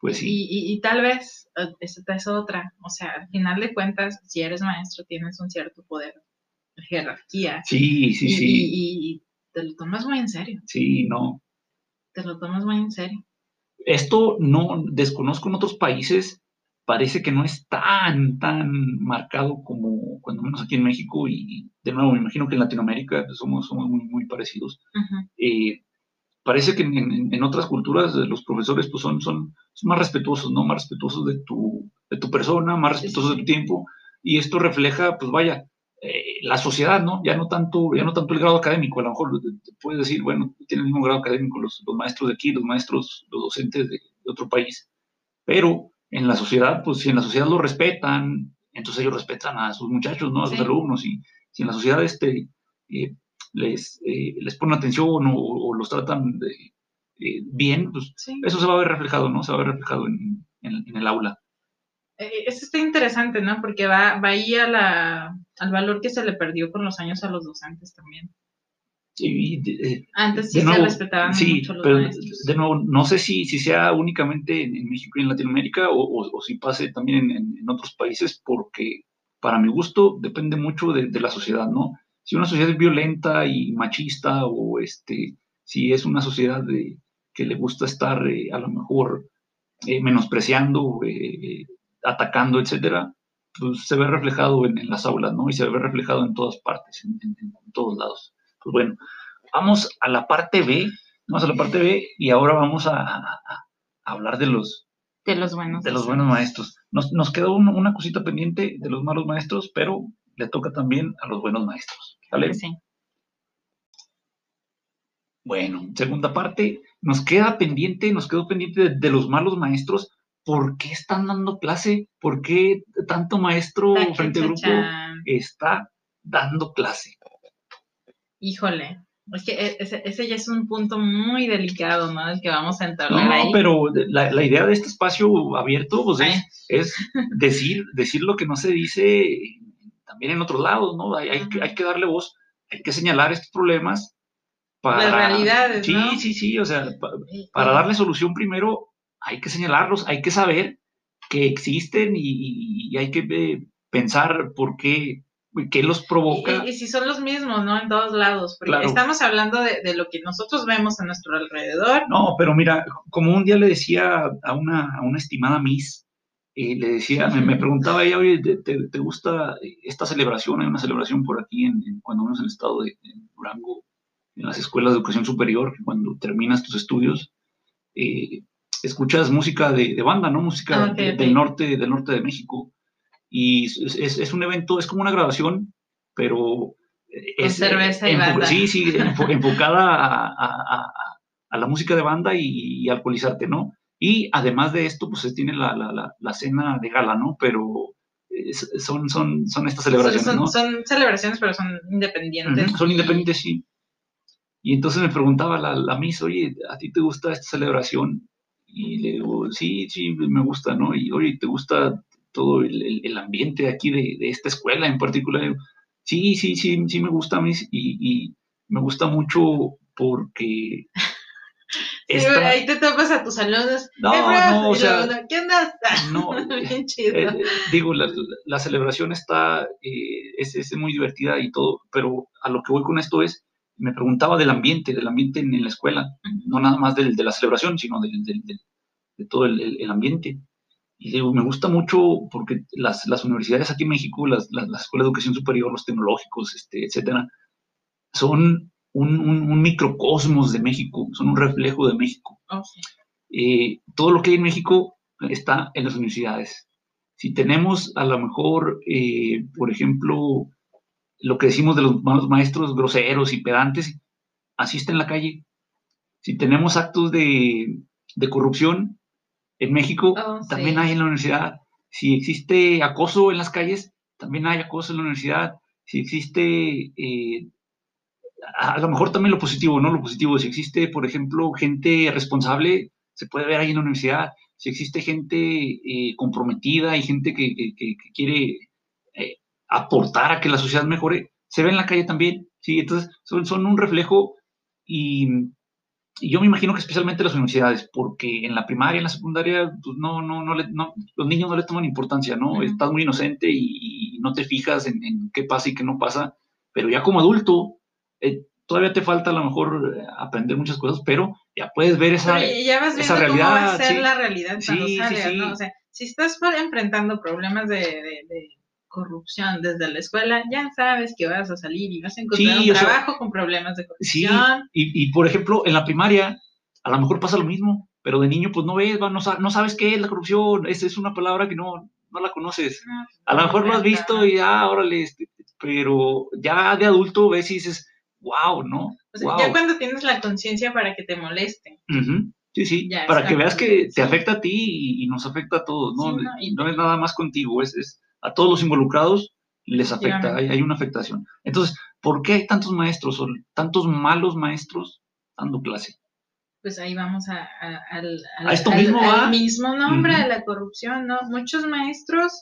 Pues sí.
Y, y- y tal vez, eh, esta es otra, o sea, al final de cuentas, si eres maestro, tienes un cierto poder, jerarquía,
Sí, sí,
y,
sí,
y- y te lo tomas muy en serio,
sí, no.
te lo tomas muy en serio.
Esto no desconozco en otros países, parece que no es tan, tan marcado como cuando menos aquí en México y de nuevo me imagino que en Latinoamérica somos, somos muy, muy parecidos. Eh, parece que en, en- en otras culturas eh, los profesores pues son, son, son más respetuosos, ¿no? Más respetuosos de tu, de tu persona, más respetuosos
sí.
de tu tiempo y esto refleja, pues vaya, eh, la sociedad, ¿no? Ya no tanto, ya no tanto el grado académico, a lo mejor puedes decir, bueno, tienen el mismo grado académico los, los maestros de aquí, los maestros, los docentes de, de otro país, pero en la sociedad, pues si en la sociedad lo respetan, entonces ellos respetan a sus muchachos, ¿no? A sus
Sí.
alumnos, y si en la sociedad este, eh, les, eh, les ponen atención o, o los tratan de- eh, bien, pues
Sí.
eso se va a ver reflejado, ¿no? Se va a ver reflejado en, en- en el aula.
Eh, Eso está interesante, ¿no? Porque va, va ahí a la, al valor que se le perdió con los años a los docentes también.
Y, de-
Antes sí
de nuevo,
se respetaban
sí,
mucho los
pero
maestros.
de nuevo, no sé si, si sea únicamente en, en México y en Latinoamérica o, o- o si pase también en, en- en otros países, porque para mi gusto depende mucho de, de la sociedad, ¿no? Si una sociedad es violenta y machista o este, si es una sociedad de, que le gusta estar eh, a lo mejor eh, menospreciando, eh, atacando, etcétera, pues se ve reflejado en, en las aulas, ¿no? Y se ve reflejado en todas partes, en, en- en todos lados. Pues bueno, vamos a la parte B, vamos a la parte B y ahora vamos a, a- a hablar de los,
De los buenos.
de los buenos maestros. Nos, nos quedó un- una cosita pendiente de los malos maestros, pero le toca también a los buenos maestros. ¿vale?
Sí.
Bueno, segunda parte, nos queda pendiente, nos quedó pendiente de, de los malos maestros. ¿Por qué están dando clase? ¿Por qué tanto maestro frente al grupo está dando clase?
Híjole, Es que e, ese, ese, ya es un punto muy delicado, ¿no? El que vamos a entrar no,
pero la, la, idea de este espacio abierto, pues es, es, decir, decir lo que no se dice también en otros lados, ¿no? Hay, hay, que, hay que darle voz, hay que señalar estos problemas
para... Las realidades,
Sí, sí, sí, o sea, para darle solución primero hay que señalarlos, hay que saber que existen y, y hay que eh, pensar por qué qué los provoca.
Y, si son los mismos, ¿no? En todos lados, porque estamos hablando de, lo que nosotros vemos a nuestro alrededor.
No, pero mira, como un día le decía a una, a una estimada Miss, eh, le decía, me, preguntaba ella, oye, ¿te, gusta esta celebración? Hay una celebración por aquí en, cuando uno es en el estado de Durango, en las escuelas de educación superior, cuando terminas tus estudios, eh, escuchas música de, banda, ¿no? Música ah, del norte, del norte de México y es, es, un evento, es como una grabación, pero
es cerveza y banda.
Sí, sí, enfocada a, a, a, la música de banda y, alcoholizarte, ¿no? Y además de esto, pues tiene la, la, la, cena de gala, ¿no? Pero son, son, son estas celebraciones,
son,
¿no?
Son celebraciones, pero son independientes.
son independientes, sí. Y entonces me preguntaba la, la Miss, oye, ¿a ti te gusta esta celebración? Y le digo, sí, sí, me gusta, ¿no? Y oye, ¿te gusta todo el, el, ambiente aquí de, de, esta escuela en particular. Sí, sí, sí, sí me gusta a mí y, y me gusta mucho porque...
Esta... ahí te topas a tus alumnos.
No, no, o sea,
¿qué andas?
No, Bien chido. Eh, digo, la, la, celebración está, eh, es, es, muy divertida y todo, pero a lo que voy con esto es, me preguntaba del ambiente, del ambiente en, en la escuela, no nada más del, de la celebración, sino del, del, de todo el, el, ambiente. Y digo, me gusta mucho porque las, las universidades aquí en México, las, las, escuelas de educación superior, los tecnológicos, este, etcétera, son un, un, microcosmos de México, son un reflejo de México.
Oh,
eh, todo lo que hay en México está en las universidades. Si tenemos a lo mejor, eh, por ejemplo, lo que decimos de los malos maestros groseros y pedantes, así está en la calle. Si tenemos actos de, de corrupción, en México oh, también hay en la universidad. Si existe acoso en las calles, también hay acoso en la universidad. Si existe, eh, a, lo mejor también lo positivo, ¿no? Lo positivo, si existe, por ejemplo, gente responsable, se puede ver ahí en la universidad. Si existe gente eh, comprometida y gente que, quiere aportar a que la sociedad mejore, se ve en la calle también. Sí, entonces son, son un reflejo y y yo me imagino que especialmente las universidades, porque en la primaria, en la secundaria, pues no, no, no, le, no los niños no le toman importancia, ¿no? Estás muy inocente y, no te fijas en, qué pasa y qué no pasa, pero ya como adulto, eh, todavía te falta a lo mejor eh, aprender muchas cosas, pero ya puedes ver esa,
ya vas esa realidad. Cómo va a ser la realidad cuando sí, sí, ¿no? O sea, si estás enfrentando problemas de, de corrupción desde la escuela, ya sabes que vas a salir y vas a encontrar un trabajo con problemas de corrupción.
Sí, y, por ejemplo, en la primaria, a lo mejor pasa lo mismo, pero de niño, pues no ves, no, no sabes qué es la corrupción, esa es una palabra que no, no la conoces. a lo mejor lo has visto y ya, órale, este, pero ya de adulto ves y dices, wow, ¿no?
Ya cuando tienes la conciencia para que te moleste.
Sí, sí, para que veas que te afecta a ti y, nos afecta a todos, ¿no? no, no es nada más contigo, es, es a todos los involucrados les afecta, hay, una afectación. Entonces, ¿por qué hay tantos maestros o tantos malos maestros dando clase?
Pues ahí vamos a, al,
esto mismo,
mismo nombre de la corrupción, ¿no? Muchos maestros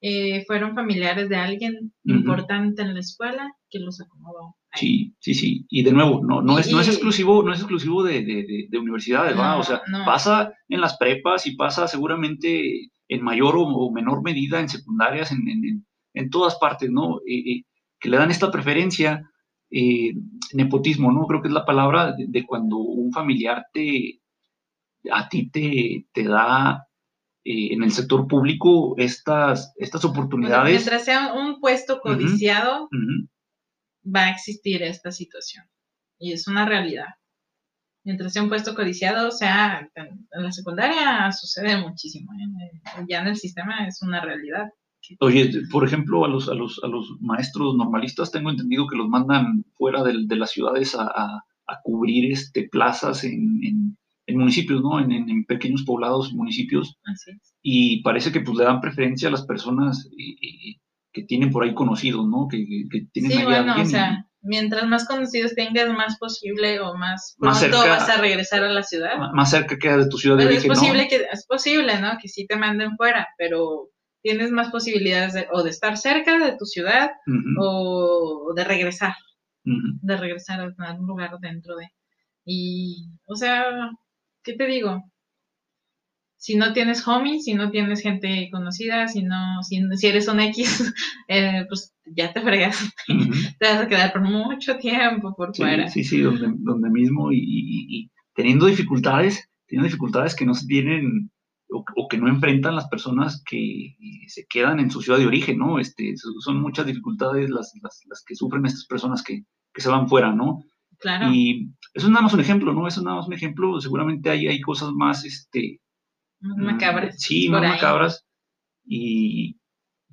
eh, fueron familiares de alguien importante en la escuela que los acomodó.
Sí, sí, sí. Y de nuevo, no, no, es, no es exclusivo, no es exclusivo de, de, universidades, O sea, pasa en las prepas y pasa seguramente en mayor o, menor medida en secundarias, en, en, en todas partes, ¿no? Eh, eh, que le dan esta preferencia, eh, nepotismo, ¿no? Creo que es la palabra de, cuando un familiar te, a ti te, te da en el sector público estas, estas oportunidades.
mientras sea un puesto codiciado, va a existir esta situación. Y es una realidad mientras sea un puesto codiciado, o sea, en la secundaria sucede muchísimo. ¿eh? Ya en el sistema es una realidad.
Oye, por ejemplo, a los, a los, a los maestros normalistas tengo entendido que los mandan fuera de, de las ciudades a, a, cubrir este, plazas en, en, en municipios, ¿no? En, en, pequeños poblados, municipios.
Así es.
Y parece que pues le dan preferencia a las personas eh, eh, que tienen por ahí conocidos, ¿no? Que, que tienen
sí, bueno, o sea, mientras más conocidos tengas, más posible o más
Más
pronto
cerca-
vas a regresar a la ciudad.
Más cerca queda de tu ciudad de
es
origen, ¿no?
posible que es posible, ¿no? Que sí te manden fuera, pero tienes más posibilidades de, o de estar cerca de tu ciudad o de regresar, de regresar a algún lugar dentro de. Y, o sea, ¿qué te digo? Si no tienes homies, si no tienes gente conocida, si no, si, si eres un X, eh, pues ya te fregas,
Ujú.
te vas a quedar por mucho tiempo por
Sí,
fuera.
sí, sí, donde, donde mismo y, y- y teniendo dificultades, teniendo dificultades que no se tienen o, o que no enfrentan las personas que se quedan en su ciudad de origen, ¿no? Este, so- son muchas dificultades las, las, las que sufren estas personas que, que se van fuera, ¿no?
Claro.
Y eso es nada más un ejemplo, ¿no? Eso es nada más un ejemplo. Seguramente hay, hay cosas más, este,
macabras.
Sí, más macabras. Y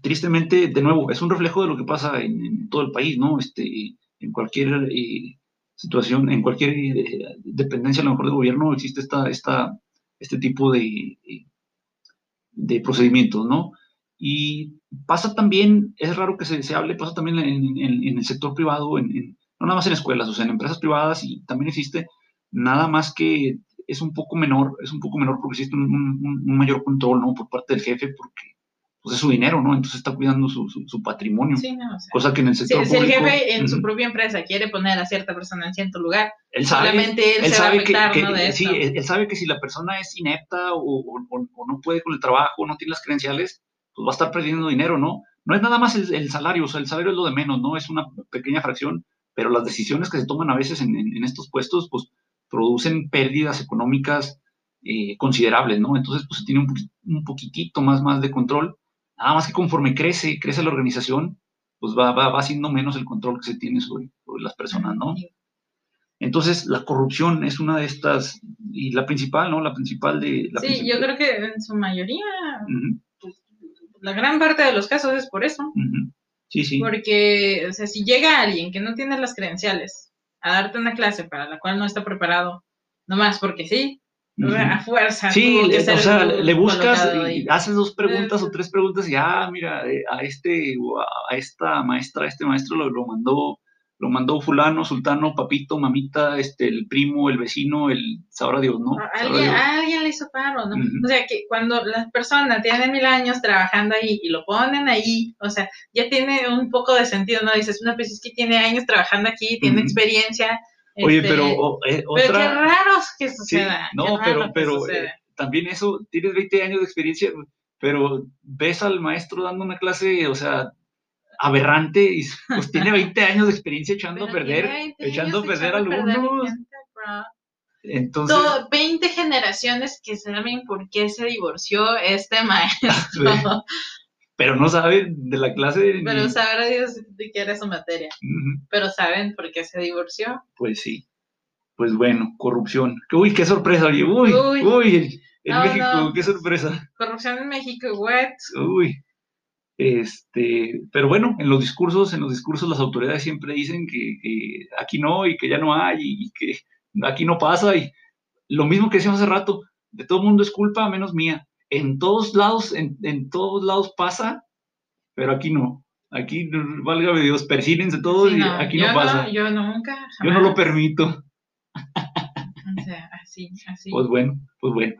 tristemente, de nuevo, es un reflejo de lo que pasa en, en todo el país, ¿no? Este, en cualquier eh, situación, en cualquier eh, dependencia a lo mejor del gobierno existe esta, esta, este tipo de, eh, de procedimientos, ¿no? Y pasa también, es raro que se, se hable, pasa también en, en- en el sector privado, en, en- no nada más en escuelas, o sea, en empresas privadas y también existe, nada más que es un poco menor, es un poco menor porque existe un, un- un mayor control, ¿no? Por parte del jefe, porque pues, es su dinero, ¿no? Entonces está cuidando su, su- su patrimonio,
Sí, no, o sea,
cosa que en el
Si,
sector
si el
público...
jefe en su
ujú,
propia empresa quiere poner a cierta persona en cierto lugar,
él sabe,
solamente él,
él
se va a
sabe que,
afectar
que-
¿no? de
sí,
esto.
él, sabe que si la persona es inepta o, o- o- o no puede con el trabajo, no tiene las credenciales, pues va a estar perdiendo dinero, ¿no? No es nada más el, el salario, o sea, el salario es lo de menos, ¿no? Es una pequeña fracción, pero las decisiones que se toman a veces en, en- en estos puestos, pues producen pérdidas económicas eh, considerables, ¿no? Entonces, pues se tiene un, un poquitito más, más de control, nada más que conforme crece, crece la organización, pues va, va, va siendo menos el control que se tiene sobre, sobre las personas, ¿no? Entonces, la corrupción es una de estas, y la principal, ¿no? La principal de... La
Sí, yo creo que en su mayoría,
Ujú,
la gran parte de los casos es por eso.
Sí, sí.
Porque, o sea, si llega alguien que no tiene las credenciales a darte una clase para la cual no está preparado, nomás porque sí, a fuerza.
Sí, le, o sea, le buscas, y haces dos preguntas o tres preguntas y, ah, mira, eh, a este, a esta maestra, a este maestro lo, lo mandó, lo mandó fulano, sultano, papito, mamita, este, el primo, el vecino, el, sabrá Dios, ¿no?
A-
Sabrá
Alguien,
Dios.
alguien le hizo paro, ¿no? O sea, que cuando la persona tiene mil años trabajando ahí y lo ponen ahí, o sea, ya tiene un poco de sentido, ¿no? Dices, no, pues es que tiene años trabajando aquí, tiene experiencia.
Oye,
este,
pero o- eh,
pero qué
otra...
raro que suceda.
no, pero, pero eh, también eso, tienes 20 años de experiencia, pero ves al maestro dando una clase, o sea, aberrante, y pues tiene 20 años de experiencia echando a perder,
tiene 20
echando a perder alumnos. Entonces,
Todo- 20 generaciones que saben por qué se divorció este maestro.
pero no saben de la clase. ni-
Pero sabrá Dios de qué era su materia. Pero saben por qué se divorció.
Pues sí. Pues bueno, corrupción. Uy, qué sorpresa. Uy,
Uy.
uy, en, en
No,
México,
no.
qué sorpresa.
Corrupción en México, what?
Uy. Este, pero bueno, en los discursos, en los discursos las autoridades siempre dicen que, que aquí no y que ya no hay y que aquí no pasa y lo mismo que decíamos hace rato, de todo mundo es culpa menos mía. En todos lados, en, en todos lados pasa, pero aquí no. Aquí, válgame Dios, persínense todos
Sí,
y
no,
aquí no pasa.
yo nunca.
Yo no lo permito.
O sea, así, así.
Pues bueno, pues bueno.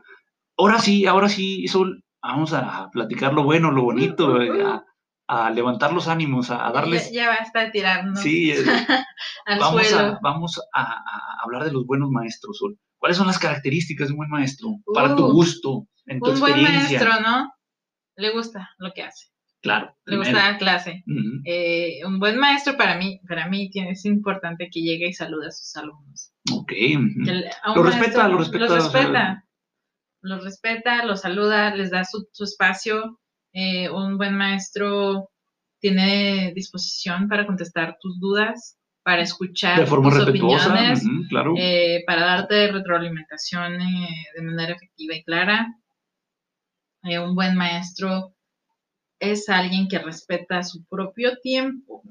Ahora sí, ahora sí, Sol, vamos a platicar lo bueno, lo bonito, eh, a, a levantar los ánimos, a, a darles...
Ya, ya basta de tirarnos
Sí, eh,
al
vamos,
suelo.
a, vamos a, a hablar de los buenos maestros, Sol. ¿Cuáles son las características de un buen maestro? Para tu gusto, en tu
Un buen
experiencia.
maestro, ¿no? Le gusta lo que hace.
Claro.
Le gusta dar clase. Eh, un buen maestro para mí, para mí es importante que llegue y salude a sus alumnos.
Ok.
Que a
Lo respeta, lo respeta,
Los
o sea,
respeta. Los respeta, los saluda, les da su, su espacio. Eh, un buen maestro tiene disposición para contestar tus dudas, para escuchar
De forma
tus
respetuosa,
opiniones,
claro.
eh, para darte retroalimentación eh, de manera efectiva y clara. Un buen maestro es alguien que respeta su propio tiempo.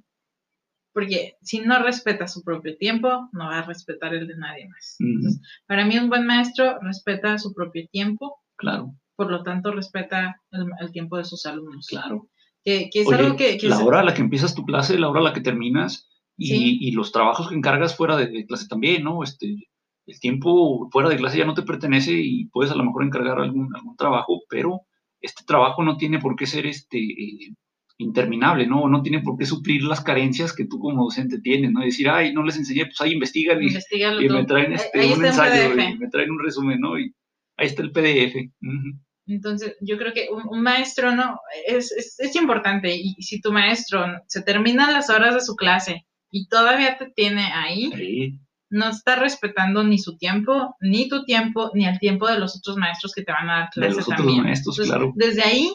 Porque si no respeta su propio tiempo, no va a respetar el de nadie más. Entonces, para mí un buen maestro respeta su propio tiempo,
claro,
por lo tanto respeta el, el tiempo de sus alumnos.
claro.
Que, que es
Oye,
algo que... que
la hora a la que empiezas tu clase, la hora a la que terminas, Y, y los trabajos que encargas fuera de, de clase también, ¿no? Este, el tiempo fuera de clase ya no te pertenece y puedes a lo mejor encargar algún, algún trabajo, pero este trabajo no tiene por qué ser este, eh, interminable, ¿no? No tiene por qué suplir las carencias que tú como docente tienes, ¿no? Decir, ay, no les enseñé, pues ahí investigan y, y me traen este, un ensayo, y me traen un resumen, ¿no? Y ahí está el PDF.
Entonces, yo creo que un, maestro, ¿no? Es, es, es, importante. Y si tu maestro se termina las horas de su clase y todavía te tiene ahí, no está respetando ni su tiempo, ni tu tiempo, ni el tiempo de los otros maestros que te van a dar clases
de los otros maestros, claro.
Desde ahí.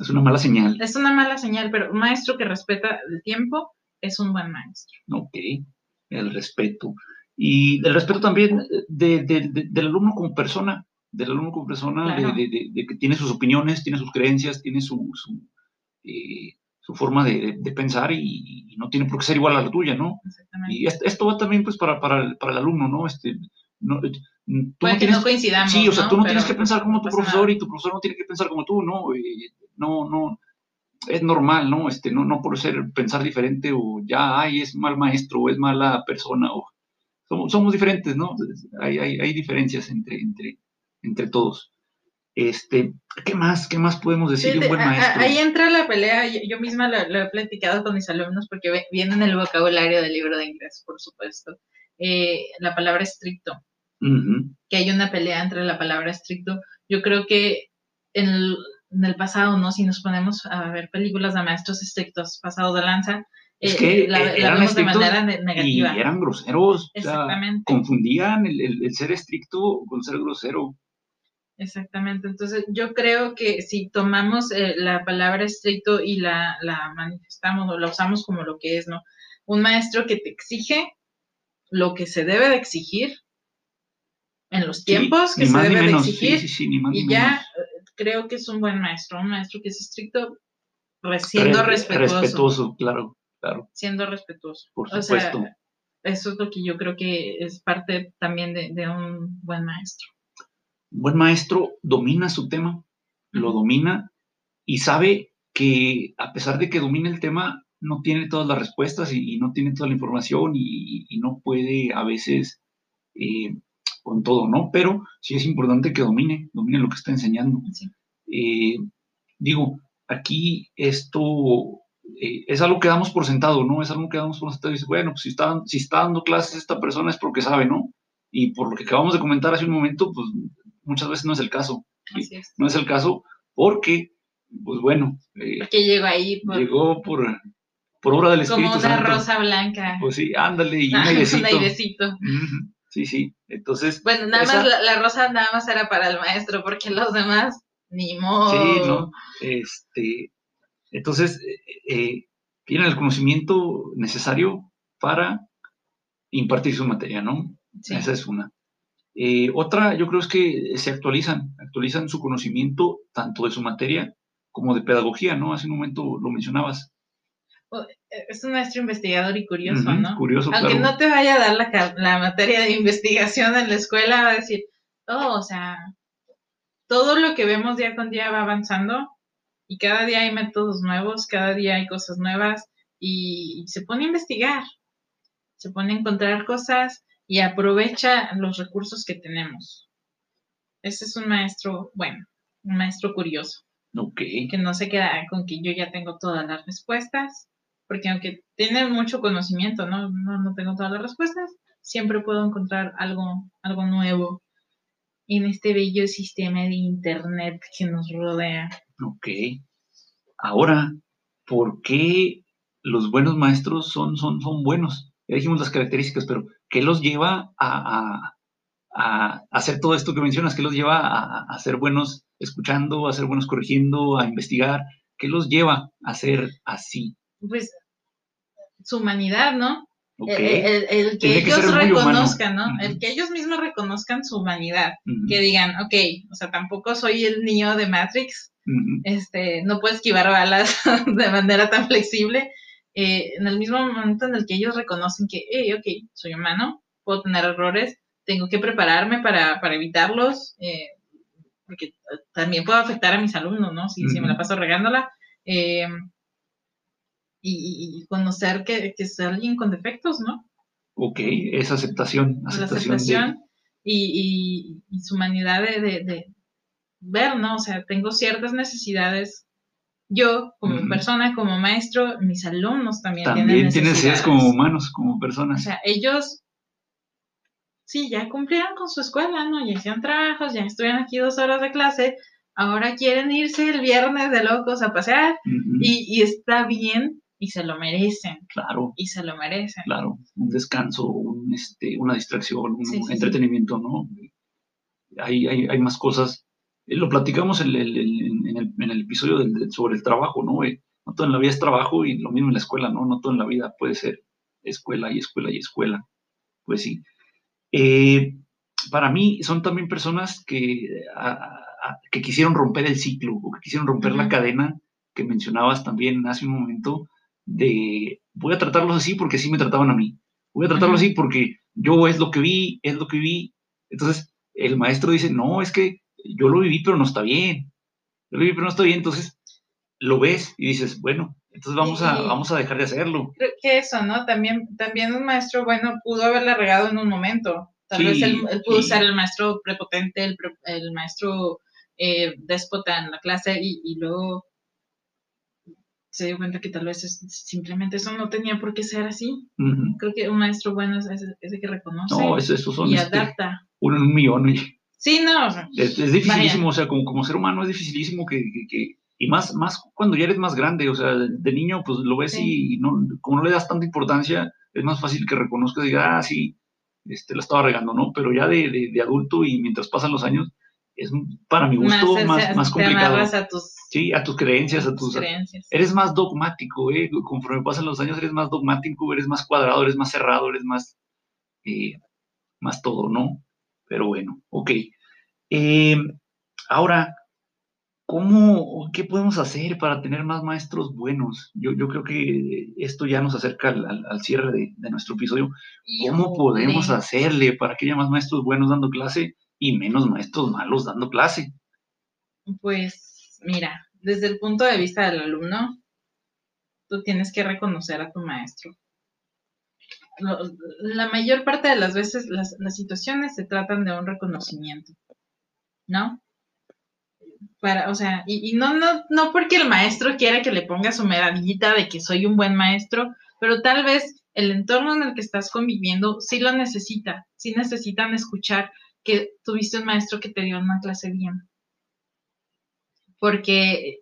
Es una mala señal.
Es una mala señal, pero un maestro que respeta el tiempo es un buen maestro.
Ok, el respeto. Y el respeto también de, del alumno como persona, del alumno como persona, de, que tiene sus opiniones, tiene sus creencias, tiene su, su eh, su forma de, pensar y, no tiene por qué ser igual a la tuya, ¿no? Y esto, va también pues para, para, el, para el alumno, ¿no? Este, no,
eh, tú no, tienes, coincidamos.
Sí, o sea, tú no tienes que pensar como tu profesor y tu profesor no tiene que pensar como tú, ¿no? no, no, es normal, ¿no? Este, no, no por ser pensar diferente o ya, ay, es mal maestro o es mala persona o somos, somos diferentes, ¿no? Hay, hay, hay diferencias entre, entre, entre todos. Este, ¿qué más? ¿Qué más podemos decir de un buen maestro?
Ahí entra la pelea, yo, misma lo, he platicado con mis alumnos porque viene en el vocabulario del libro de inglés, por supuesto. Eh, la palabra estricto, que hay una pelea entre la palabra estricto. Yo creo que en el, pasado, ¿no? Si nos ponemos a ver películas de maestros estrictos, pasado de lanza,
es que la, eran de manera negativa. Y eran groseros. Exactamente. confundían el, el, ser estricto con ser grosero.
Exactamente. Entonces, yo creo que si tomamos eh, la palabra estricto y la, manifestamos o la usamos como lo que es, ¿no? Un maestro que te exige lo que se debe de exigir en los tiempos que se debe de exigir y ya creo que es un buen maestro, un maestro que es estricto, siendo respetuoso.
Respetuoso, claro, claro.
Siendo respetuoso.
Por supuesto.
eso es lo que yo creo que es parte también de un buen maestro
buen maestro domina su tema, lo domina y sabe que a pesar de que domina el tema, no tiene todas las respuestas y, no tiene toda la información y, no puede a veces eh, con todo, ¿no? Pero sí es importante que domine, domine lo que está enseñando. Eh, digo, aquí esto eh, es algo que damos por sentado, ¿no? Es algo que damos por sentado y dice, bueno, pues si está, si está dando clases esta persona es porque sabe, ¿no? Y por lo que acabamos de comentar hace un momento, pues muchas veces no es el caso. No es el caso porque, pues bueno.
Eh, porque llegó ahí.
llegó por, por obra del Espíritu
Como una rosa blanca.
Pues sí, ándale, y un
airecito.
Sí, sí. Entonces.
Bueno, nada más la, rosa nada más era para el maestro, porque los demás, ni modo.
Sí, ¿no? Este. Entonces, eh, eh, tienen el conocimiento necesario para impartir su materia, ¿no? Esa es una. Eh, otra, yo creo es que se actualizan, actualizan su conocimiento tanto de su materia como de pedagogía, ¿no? Hace un momento lo mencionabas.
Eh, es un maestro investigador y curioso, ¿no?
Curioso,
Aunque no te vaya a dar la, la, materia de investigación en la escuela, va a decir, oh, o sea, todo lo que vemos día con día va avanzando y cada día hay métodos nuevos, cada día hay cosas nuevas y se pone a investigar, se pone a encontrar cosas y aprovecha los recursos que tenemos. Ese es un maestro, bueno, un maestro curioso.
Ok.
Que no se queda con que yo ya tengo todas las respuestas, porque aunque tiene mucho conocimiento, ¿no? No, tengo todas las respuestas, siempre puedo encontrar algo, algo nuevo en este bello sistema de Internet que nos rodea.
Ok. Ahora, ¿por qué los buenos maestros son, son, son buenos? Ya dijimos las características, pero ¿qué los lleva a, hacer todo esto que mencionas? ¿Qué los lleva a, ser buenos escuchando, a ser buenos corrigiendo, a investigar? ¿Qué los lleva a ser así?
Pues su humanidad, ¿no? El, que ellos reconozcan, ¿no? El que ellos mismos reconozcan su humanidad. Que digan, ok, o sea, tampoco soy el niño de Matrix, este, no puedo esquivar balas de manera tan flexible, eh, en el mismo momento en el que ellos reconocen que, hey, ok, soy humano, puedo tener errores, tengo que prepararme para, para evitarlos, eh, porque también puedo afectar a mis alumnos, ¿no? Si, si me la paso regándola. Eh, y, conocer que, que, es alguien con defectos, ¿no?
Ok, es aceptación.
aceptación, aceptación y, y, su manera de, de, ver, ¿no? O sea, tengo ciertas necesidades. Yo, como persona, como maestro, mis alumnos también,
también tienen necesidades. como humanos, como personas.
O sea, ellos sí, ya cumplieron con su escuela, ¿no? Ya hicieron trabajos, ya estuvieron aquí dos horas de clase, ahora quieren irse el viernes de locos a pasear y, está bien y se lo merecen.
Claro.
Y se lo merecen.
Claro, un descanso, un, este, una distracción, un entretenimiento, ¿no? Hay, hay, hay, más cosas. Eh, lo platicamos en el, en el, en el episodio sobre el trabajo, ¿no? Eh, no todo en la vida es trabajo y lo mismo en la escuela, ¿no? No todo en la vida puede ser escuela y escuela y escuela. Pues sí. Eh, para mí son también personas que, que quisieron romper el ciclo o que quisieron romper la cadena que mencionabas también hace un momento de voy a tratarlos así porque así me trataban a mí. Voy a tratarlos así porque yo es lo que vi, es lo que vi. Entonces el maestro dice, no, es que yo lo viví pero no está bien. Yo lo viví pero no está bien. Entonces lo ves y dices, bueno, entonces vamos a, vamos a dejar de hacerlo.
Creo que eso, ¿no? También, también un maestro, bueno, pudo haberle regado en un momento. Tal vez él, pudo ser el maestro prepotente, el, el maestro eh, déspota en la clase y, luego se dio cuenta que tal vez simplemente eso no tenía por qué ser así. Creo que un maestro bueno es ese, que reconoce
no, eso, son
y este, adapta.
Uno en un millón.
Sí, no.
es, dificilísimo, o sea, como, como ser humano es dificilísimo que, que y más, más cuando ya eres más grande, o sea, de niño pues lo ves y no, como no le das tanta importancia, es más fácil que reconozcas y digas, ah, sí, este, la estaba regando, ¿no? Pero ya de, de, adulto y mientras pasan los años, es para mi gusto más, más, complicado.
A tus,
sí, a tus creencias, a tus...
creencias.
eres más dogmático, ¿eh? Conforme pasan los años eres más dogmático, eres más cuadrado, eres más cerrado, eres más... Eh, más todo, ¿no? Pero bueno, ok. Eh, ahora, ¿Cómo, qué podemos hacer para tener más maestros buenos? Yo, yo creo que esto ya nos acerca al, cierre de, nuestro episodio. ¿Cómo podemos hacerle para que haya más maestros buenos dando clase y menos maestros malos dando clase?
Pues mira, desde el punto de vista del alumno, tú tienes que reconocer a tu maestro. La mayor parte de las veces las, las situaciones se tratan de un reconocimiento, ¿no? para, o sea, y, no, no, no porque el maestro quiera que le ponga su medallita de que soy un buen maestro, pero tal vez el entorno en el que estás conviviendo sí lo necesita, sí necesitan escuchar que tuviste un maestro que te dio una clase bien. Porque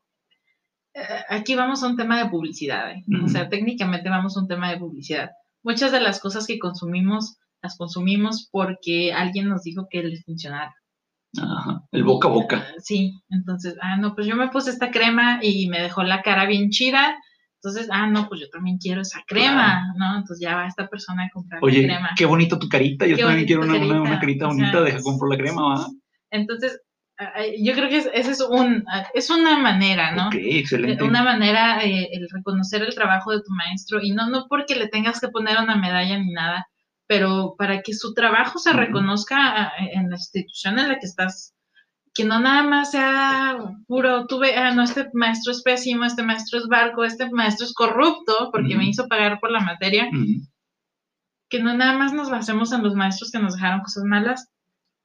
eh, aquí vamos a un tema de publicidad, ¿eh? o sea, técnicamente vamos a un tema de publicidad. Muchas de las cosas que consumimos las consumimos porque alguien nos dijo que les funcionara.
Ajá, el boca a boca.
Sí, entonces, ah, no, pues yo me puse esta crema y me dejó la cara bien chida. Entonces, ah, no, pues yo también quiero esa crema, ¿no? Entonces ya va esta persona a comprar
Oye,
crema.
qué bonito tu carita, yo también quiero una, una, carita bonita, deja compro la crema, ¿va?
Entonces, yo creo que ese es un, es una manera, ¿no?
Ok, excelente.
Una manera, eh, el reconocer el trabajo de tu maestro y no, no porque le tengas que poner una medalla ni nada, pero para que su trabajo se reconozca en la institución en la que estás, que no nada más sea puro, tuve, ah, no, este maestro es pésimo, este maestro es barco, este maestro es corrupto porque me hizo pagar por la materia, que no nada más nos basemos en los maestros que nos dejaron cosas malas,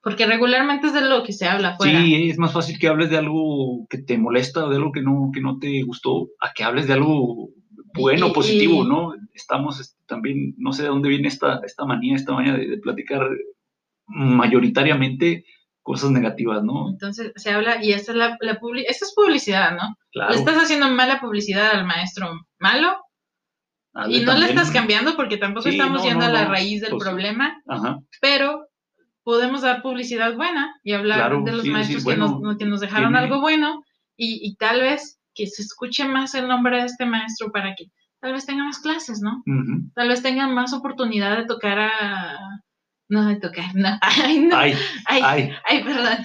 porque regularmente es de lo que se habla fuera.
Sí, es más fácil que hables de algo que te molesta de algo que no, que no te gustó, a que hables de algo bueno, positivo, ¿no? Estamos este, también, no sé de dónde viene esta, esta manía, esta manía de, platicar mayoritariamente cosas negativas, ¿no?
Entonces se habla, y esta es, la, la esta es publicidad, ¿no? Claro. Le estás haciendo mala publicidad al maestro malo y no le estás cambiando porque tampoco estamos yendo a la raíz del pues problema, pero podemos dar publicidad buena y hablar de los maestros que, nos, que, nos, dejaron algo bueno y, y tal vez que se escuche más el nombre de este maestro para que tal vez tenga más clases, ¿no? Tal vez tengan más oportunidad de tocar a... No, de tocar, no. Ay, no. Ay, ay, ay, perdón.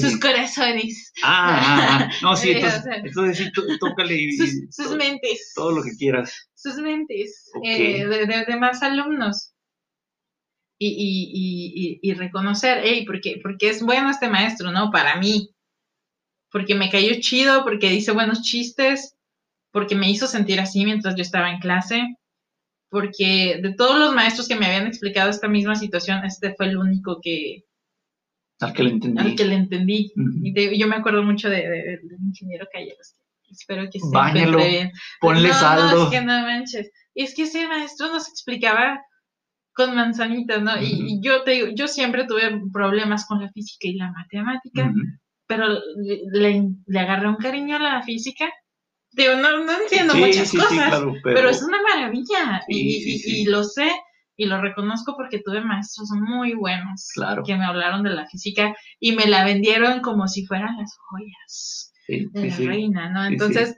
Sus corazones.
Ah, ah, ah. no, sí, entonces, entonces sí, tócale
sus, mentes.
Todo lo que quieras.
Sus mentes. Eh, de, de, más alumnos. Y, y, y, y reconocer, hey, porque, porque es bueno este maestro, ¿no? Para mí porque me cayó chido, porque dice buenos chistes, porque me hizo sentir así mientras yo estaba en clase, porque de todos los maestros que me habían explicado esta misma situación, este fue el único que...
Al que le entendí.
Al que le entendí. y yo me acuerdo mucho de, del ingeniero Calleros. Espero que se
Báñalo, bien. Ponle saldo.
No, es que no manches. Es que ese maestro nos explicaba con manzanitas, ¿no? y, yo te digo, yo siempre tuve problemas con la física y la matemática, pero le, le, agarré un cariño a la física. Digo, no, no entiendo muchas cosas, pero... es una maravilla y, y, lo sé y lo reconozco porque tuve maestros muy buenos que me hablaron de la física y me la vendieron como si fueran las joyas de la reina, ¿no? Entonces,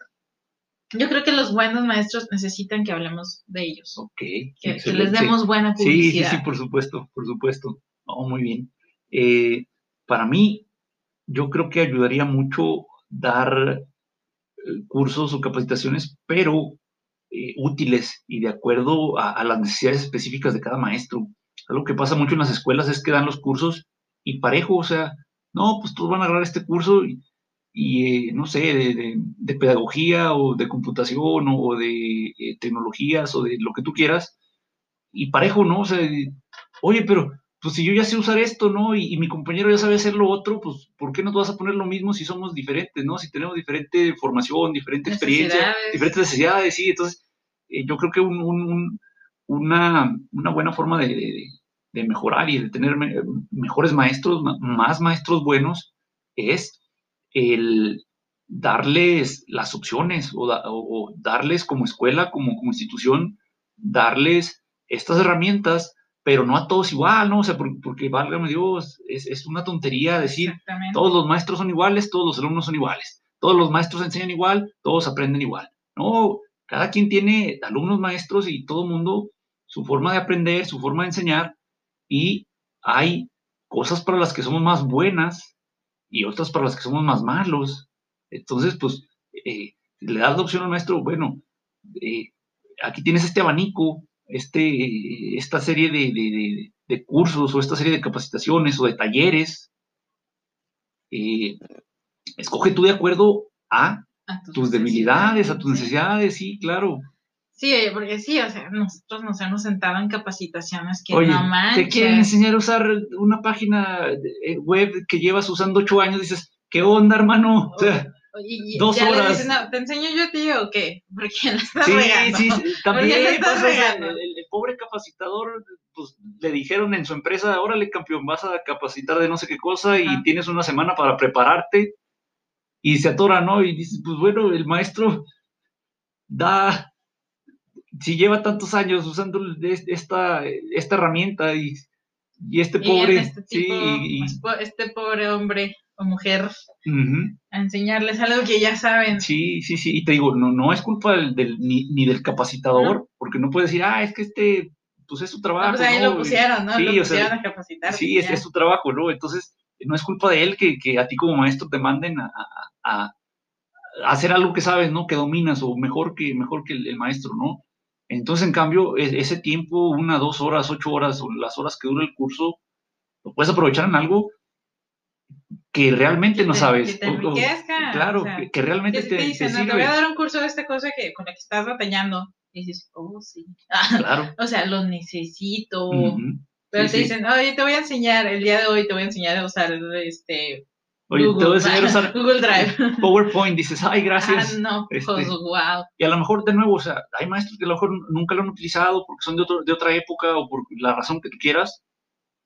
yo creo que los buenos maestros necesitan que hablemos de ellos.
Ok.
Que, les demos buena publicidad.
Sí, sí, sí, por supuesto, por supuesto. Oh, muy bien. Eh, para mí, yo creo que ayudaría mucho dar cursos o capacitaciones, pero eh, útiles y de acuerdo a, las necesidades específicas de cada maestro. Algo que pasa mucho en las escuelas es que dan los cursos y parejo, o sea, no, pues todos van a agarrar este curso y, y eh, no sé, de, pedagogía o de computación o, de eh, tecnologías o de lo que tú quieras, y parejo, ¿no? O sea, oye, pero pues si yo ya sé usar esto, ¿no? Y, mi compañero ya sabe hacer lo otro, pues ¿por qué no te vas a poner lo mismo si somos diferentes, ¿no? Si tenemos diferente formación, diferente experiencia, diferentes necesidades, sí, entonces eh, yo creo que un, una, una, buena forma de, mejorar y de tener mejores maestros, más maestros buenos, es el darles las opciones o, darles como escuela, como, como, institución, darles estas herramientas, pero no a todos igual, ¿no? O sea, porque, válgame Dios, es, una tontería decir, todos los maestros son iguales, todos los alumnos son iguales, todos los maestros enseñan igual, todos aprenden igual. No, cada quien tiene alumnos, maestros y todo el mundo su forma de aprender, su forma de enseñar, y hay cosas para las que somos más buenas y otras para las que somos más malos. Entonces, pues, eh, le das la opción al maestro, bueno, eh, aquí tienes este abanico, este, esta serie de, cursos o esta serie de capacitaciones o de talleres. Eh, escoge tú de acuerdo a, tus, debilidades, a tus necesidades, sí, claro.
Sí, porque sí, o sea, nosotros nos hemos sentado en capacitaciones que no manches.
Te quieren enseñar a usar una página eh, web que llevas usando ocho años, dices, ¿qué onda, hermano? O sea, dos horas.
¿te enseño yo, tío, o qué? Porque la estás
sí, Sí, sí, también el, el, pobre capacitador, pues le dijeron en su empresa, órale, campeón, vas a capacitar de no sé qué cosa y tienes una semana para prepararte y se atora, ¿no? Y dices, pues bueno, el maestro da si lleva tantos años usando esta, esta herramienta y, y este pobre, este,
pues, este pobre hombre o mujer a enseñarles algo que ya saben.
Sí, sí, sí, y te digo, no, no es culpa del, ni, del capacitador, porque no puedes decir, ah, es que este, pues es su trabajo.
pues ahí lo pusieron, ¿no? Sí, lo pusieron a capacitar.
Sí, es, es, su trabajo, ¿no? Entonces, no es culpa de él que, que a ti como maestro te manden a, a, hacer algo que sabes, ¿no? Que dominas o mejor que, mejor que el maestro, ¿no? Entonces, en cambio, e, ese tiempo, una, dos horas, ocho horas, o las horas que dura el curso, lo puedes aprovechar en algo que realmente no sabes.
Que te
claro, que, realmente te,
te, te, voy a dar un curso de esta cosa que, con la que estás batallando. Y dices, oh, sí. Claro. o sea, lo necesito. Pero te dicen, oye, te voy a enseñar, el día de hoy te voy a enseñar a usar este
Oye, te voy a enseñar a usar
Google Drive.
PowerPoint, dices, ay, gracias.
Ah, no, este, pues, wow.
Y a lo mejor, de nuevo, o sea, hay maestros que a lo mejor nunca lo han utilizado porque son de, otro, de otra época o por la razón que tú quieras.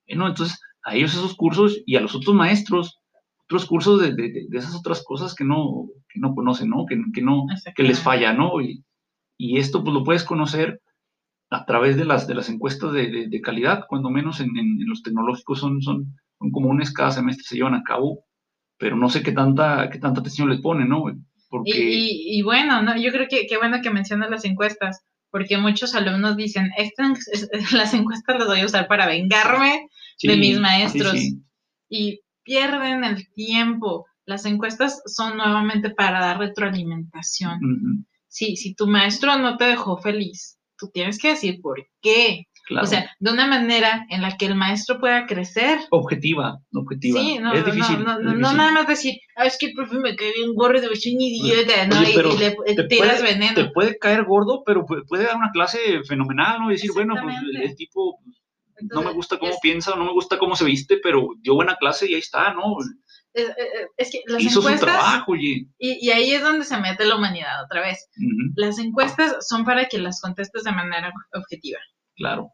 ¿no? Entonces, a ellos esos cursos y a los otros maestros, otros cursos de, de, de esas otras cosas que no, que no conocen, ¿no? Que, que no, que les falla, ¿no? Y, y, esto, pues, lo puedes conocer a través de las, de las encuestas de, calidad, cuando menos en, en, en los tecnológicos son, son, son comunes, cada semestre se llevan a cabo pero no sé qué tanta, qué tanta atención les pone, ¿no?
Porque... Y, y, bueno, no, yo creo que qué bueno que mencionas las encuestas, porque muchos alumnos dicen, estas, las encuestas las voy a usar para vengarme de mis maestros. y pierden el tiempo. Las encuestas son nuevamente para dar retroalimentación. Sí, si tu maestro no te dejó feliz, tú tienes que decir por qué.
Claro.
O sea, de una manera en la que el maestro pueda crecer.
objetiva, objetiva.
Sí, no,
es difícil.
no,
es
no, no nada más decir, ah, es que el profe me cae bien gordo, es un idiota, ¿no?
Oye,
Y-
pero
y, le
te
tiras
puede-
veneno.
Te puede caer gordo, pero pu- puede dar una clase fenomenal, ¿no? Y decir, bueno, pues el tipo no me gusta cómo
es-
piensa, no me gusta cómo se viste, pero dio buena clase y ahí está, ¿no?
Es, es- es que las
Hizo su trabajo, oye.
y, y ahí es donde se mete la humanidad otra vez. Las encuestas son para que las contestes de manera objetiva.
claro.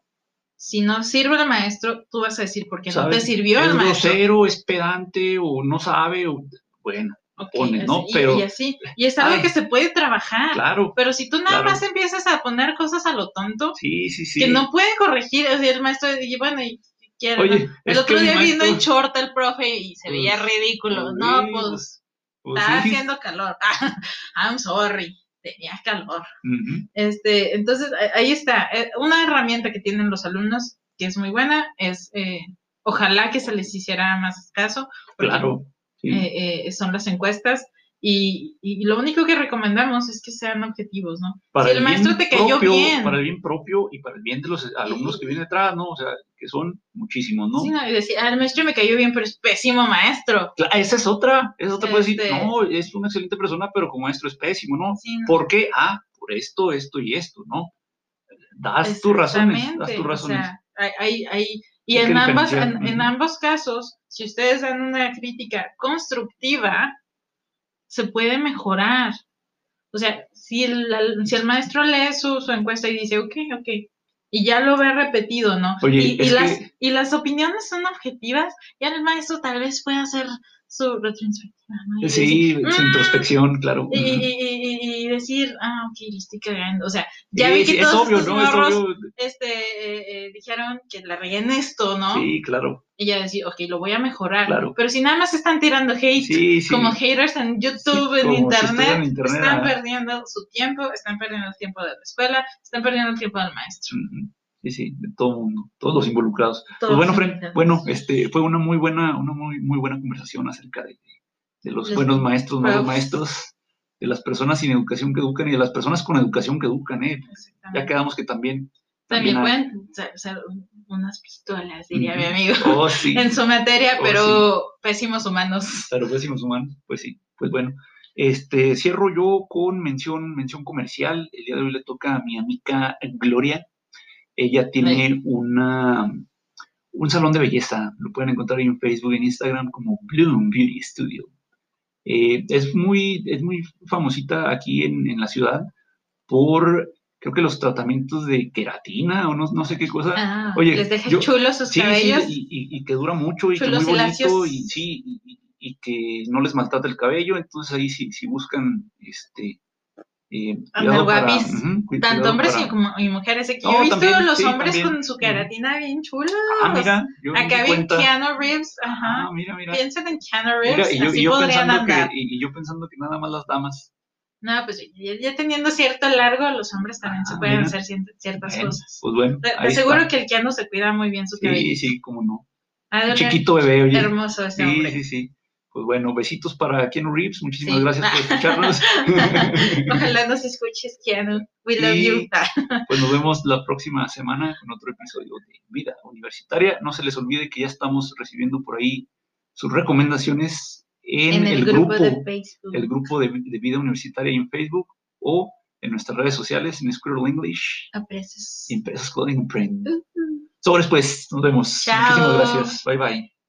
Si no sirve el maestro, tú vas a decir por qué no te sirvió
es
el maestro.
grosero, es pedante, o no sabe, o bueno,
Ok,
pones, ¿no?
así-
Pero-
y así. Y es algo
Ay.
que se puede trabajar.
claro,
Pero si tú nada
Claro.
más empiezas a poner cosas a lo tonto,
sí, sí, sí.
que no pueden corregir, o sea, el maestro, y bueno, y quiere,
Oye,
¿no? El otro día vino en short el profe y se
Pues,
veía ridículo.
pues,
no, pues,
Pues
está
sí.
haciendo calor. I'm sorry, tenía calor. Este, entonces, ahí está. Eh, Una herramienta que tienen los alumnos, que es muy buena, es, eh, ojalá que se les hiciera más caso.
Claro. Sí.
eh, eh, son las encuestas. Y, y lo único que recomendamos es que sean objetivos, ¿no?
para
si el maestro
bien
te cayó
propio,
bien.
Para el bien propio y para el bien de los alumnos que vienen detrás, ¿no? O sea, que son muchísimos, ¿no?
Sí, no, y decir, ah, el maestro me cayó bien, pero es pésimo maestro.
Cla- Esa es otra, esa otra puede decir,
Este-
no, es una excelente persona, pero como maestro es pésimo, ¿no?
Sí, no.
¿Por qué? Ah, por esto, esto y esto, ¿no? Das tus razones, das tus
o
razones.
sea, hay, hay- hay- y en ambas, en, en ambos casos, si ustedes dan una crítica constructiva, se puede mejorar. O sea, si el, si el maestro lee su, su encuesta y dice, ok, ok, y ya lo ve repetido, ¿no?
Oye,
y, las,
que-
y las opiniones son objetivas, ya el maestro tal vez pueda hacer su retrospectiva, ¿no? Y
Sí,
decir,
su
"Mm",
introspección, claro.
y, y- y- decir, ah, ok, estoy cagando. O sea, ya
Sí,
vi que
sí, es
todos
obvio,
estos
¿no? Es
morros
obvio.
este, eh, eh, dijeron que la regué en esto, ¿no?
Sí, claro.
Y ya decir, ok, lo voy a mejorar.
Claro.
Pero si nada más están tirando hate,
Sí,
como haters en YouTube, en,
si
internet,
estuvieran en internet,
están perdiendo su tiempo, están perdiendo el tiempo de la escuela, están perdiendo el tiempo del maestro.
Sí, sí, de todo mundo, todos los involucrados.
Todos
pues bueno, Fren, bueno, este fue una muy buena, una muy, muy buena conversación acerca de, de los
Los
buenos maestros, malos maestros, de las personas sin educación que educan y de las personas con educación que educan, ¿eh? Ya quedamos que también.
También
hay-
pueden ser, ser unas pistolas, diría mi amigo,
Oh, sí.
en su materia,
Oh,
pero pésimos humanos.
Claro, pésimos humanos, pues sí, pues bueno. Este, cierro yo con mención, mención comercial. El día de hoy le toca a mi amiga Gloria. Ella tiene una, un salón de belleza. Lo pueden encontrar en Facebook, en Instagram como Bloom Beauty Studio. Eh, es, muy, es muy famosita aquí en, en la ciudad por, creo que los tratamientos de queratina o no, no sé qué cosa.
Ah,
Oye,
les deja
yo-
chulos sus
Sí, sí,
cabellos.
y, y- y que dura mucho y que
Chulos
muy
y
bonito y sí, y, que no les maltrata el cabello, entonces ahí sí, sí buscan este eh, cuidado para-
guapis.
ujú, cu-
Tanto hombres
para-
y, como, y mujeres. Aquí
No,
yo he visto
también,
los
sí,
hombres
también.
con su queratina bien chulos.
Ah, mira, yo
Acá bien
cuenta.
Keanu Reeves. Ajá.
Ah, mira, mira.
Piensen en Keanu Reeves.
Mira, y yo,
así
y yo
podrían
que, y, y yo pensando que nada más las damas.
No, pues ya, ya teniendo cierto largo, los hombres también se
Ah,
pueden
mira.
hacer ciertas
Bueno,
cosas.
Pues bueno,
Te, aseguro
está.
que el Keanu se cuida muy bien su cabello.
Sí, sí, cómo no.
De
Un chiquito bebé, oye.
Hermoso ese
Sí,
hombre.
sí, sí. Pues bueno, besitos para Keanu Reeves. Muchísimas
Sí.
gracias por escucharnos.
Ojalá nos escuches, Keanu. We love
Y-
you.
Pues nos vemos la próxima semana con otro episodio de Vida Universitaria. No se les olvide que ya estamos recibiendo por ahí sus recomendaciones en,
en el,
el,
grupo,
grupo,
de Facebook.
el grupo de, de Vida Universitaria en Facebook o en nuestras redes sociales en Squirrel English. Empresas Clothing and Print.
Ujú.
Sobres pues, nos vemos.
Chao.
Muchísimas gracias. Bye bye.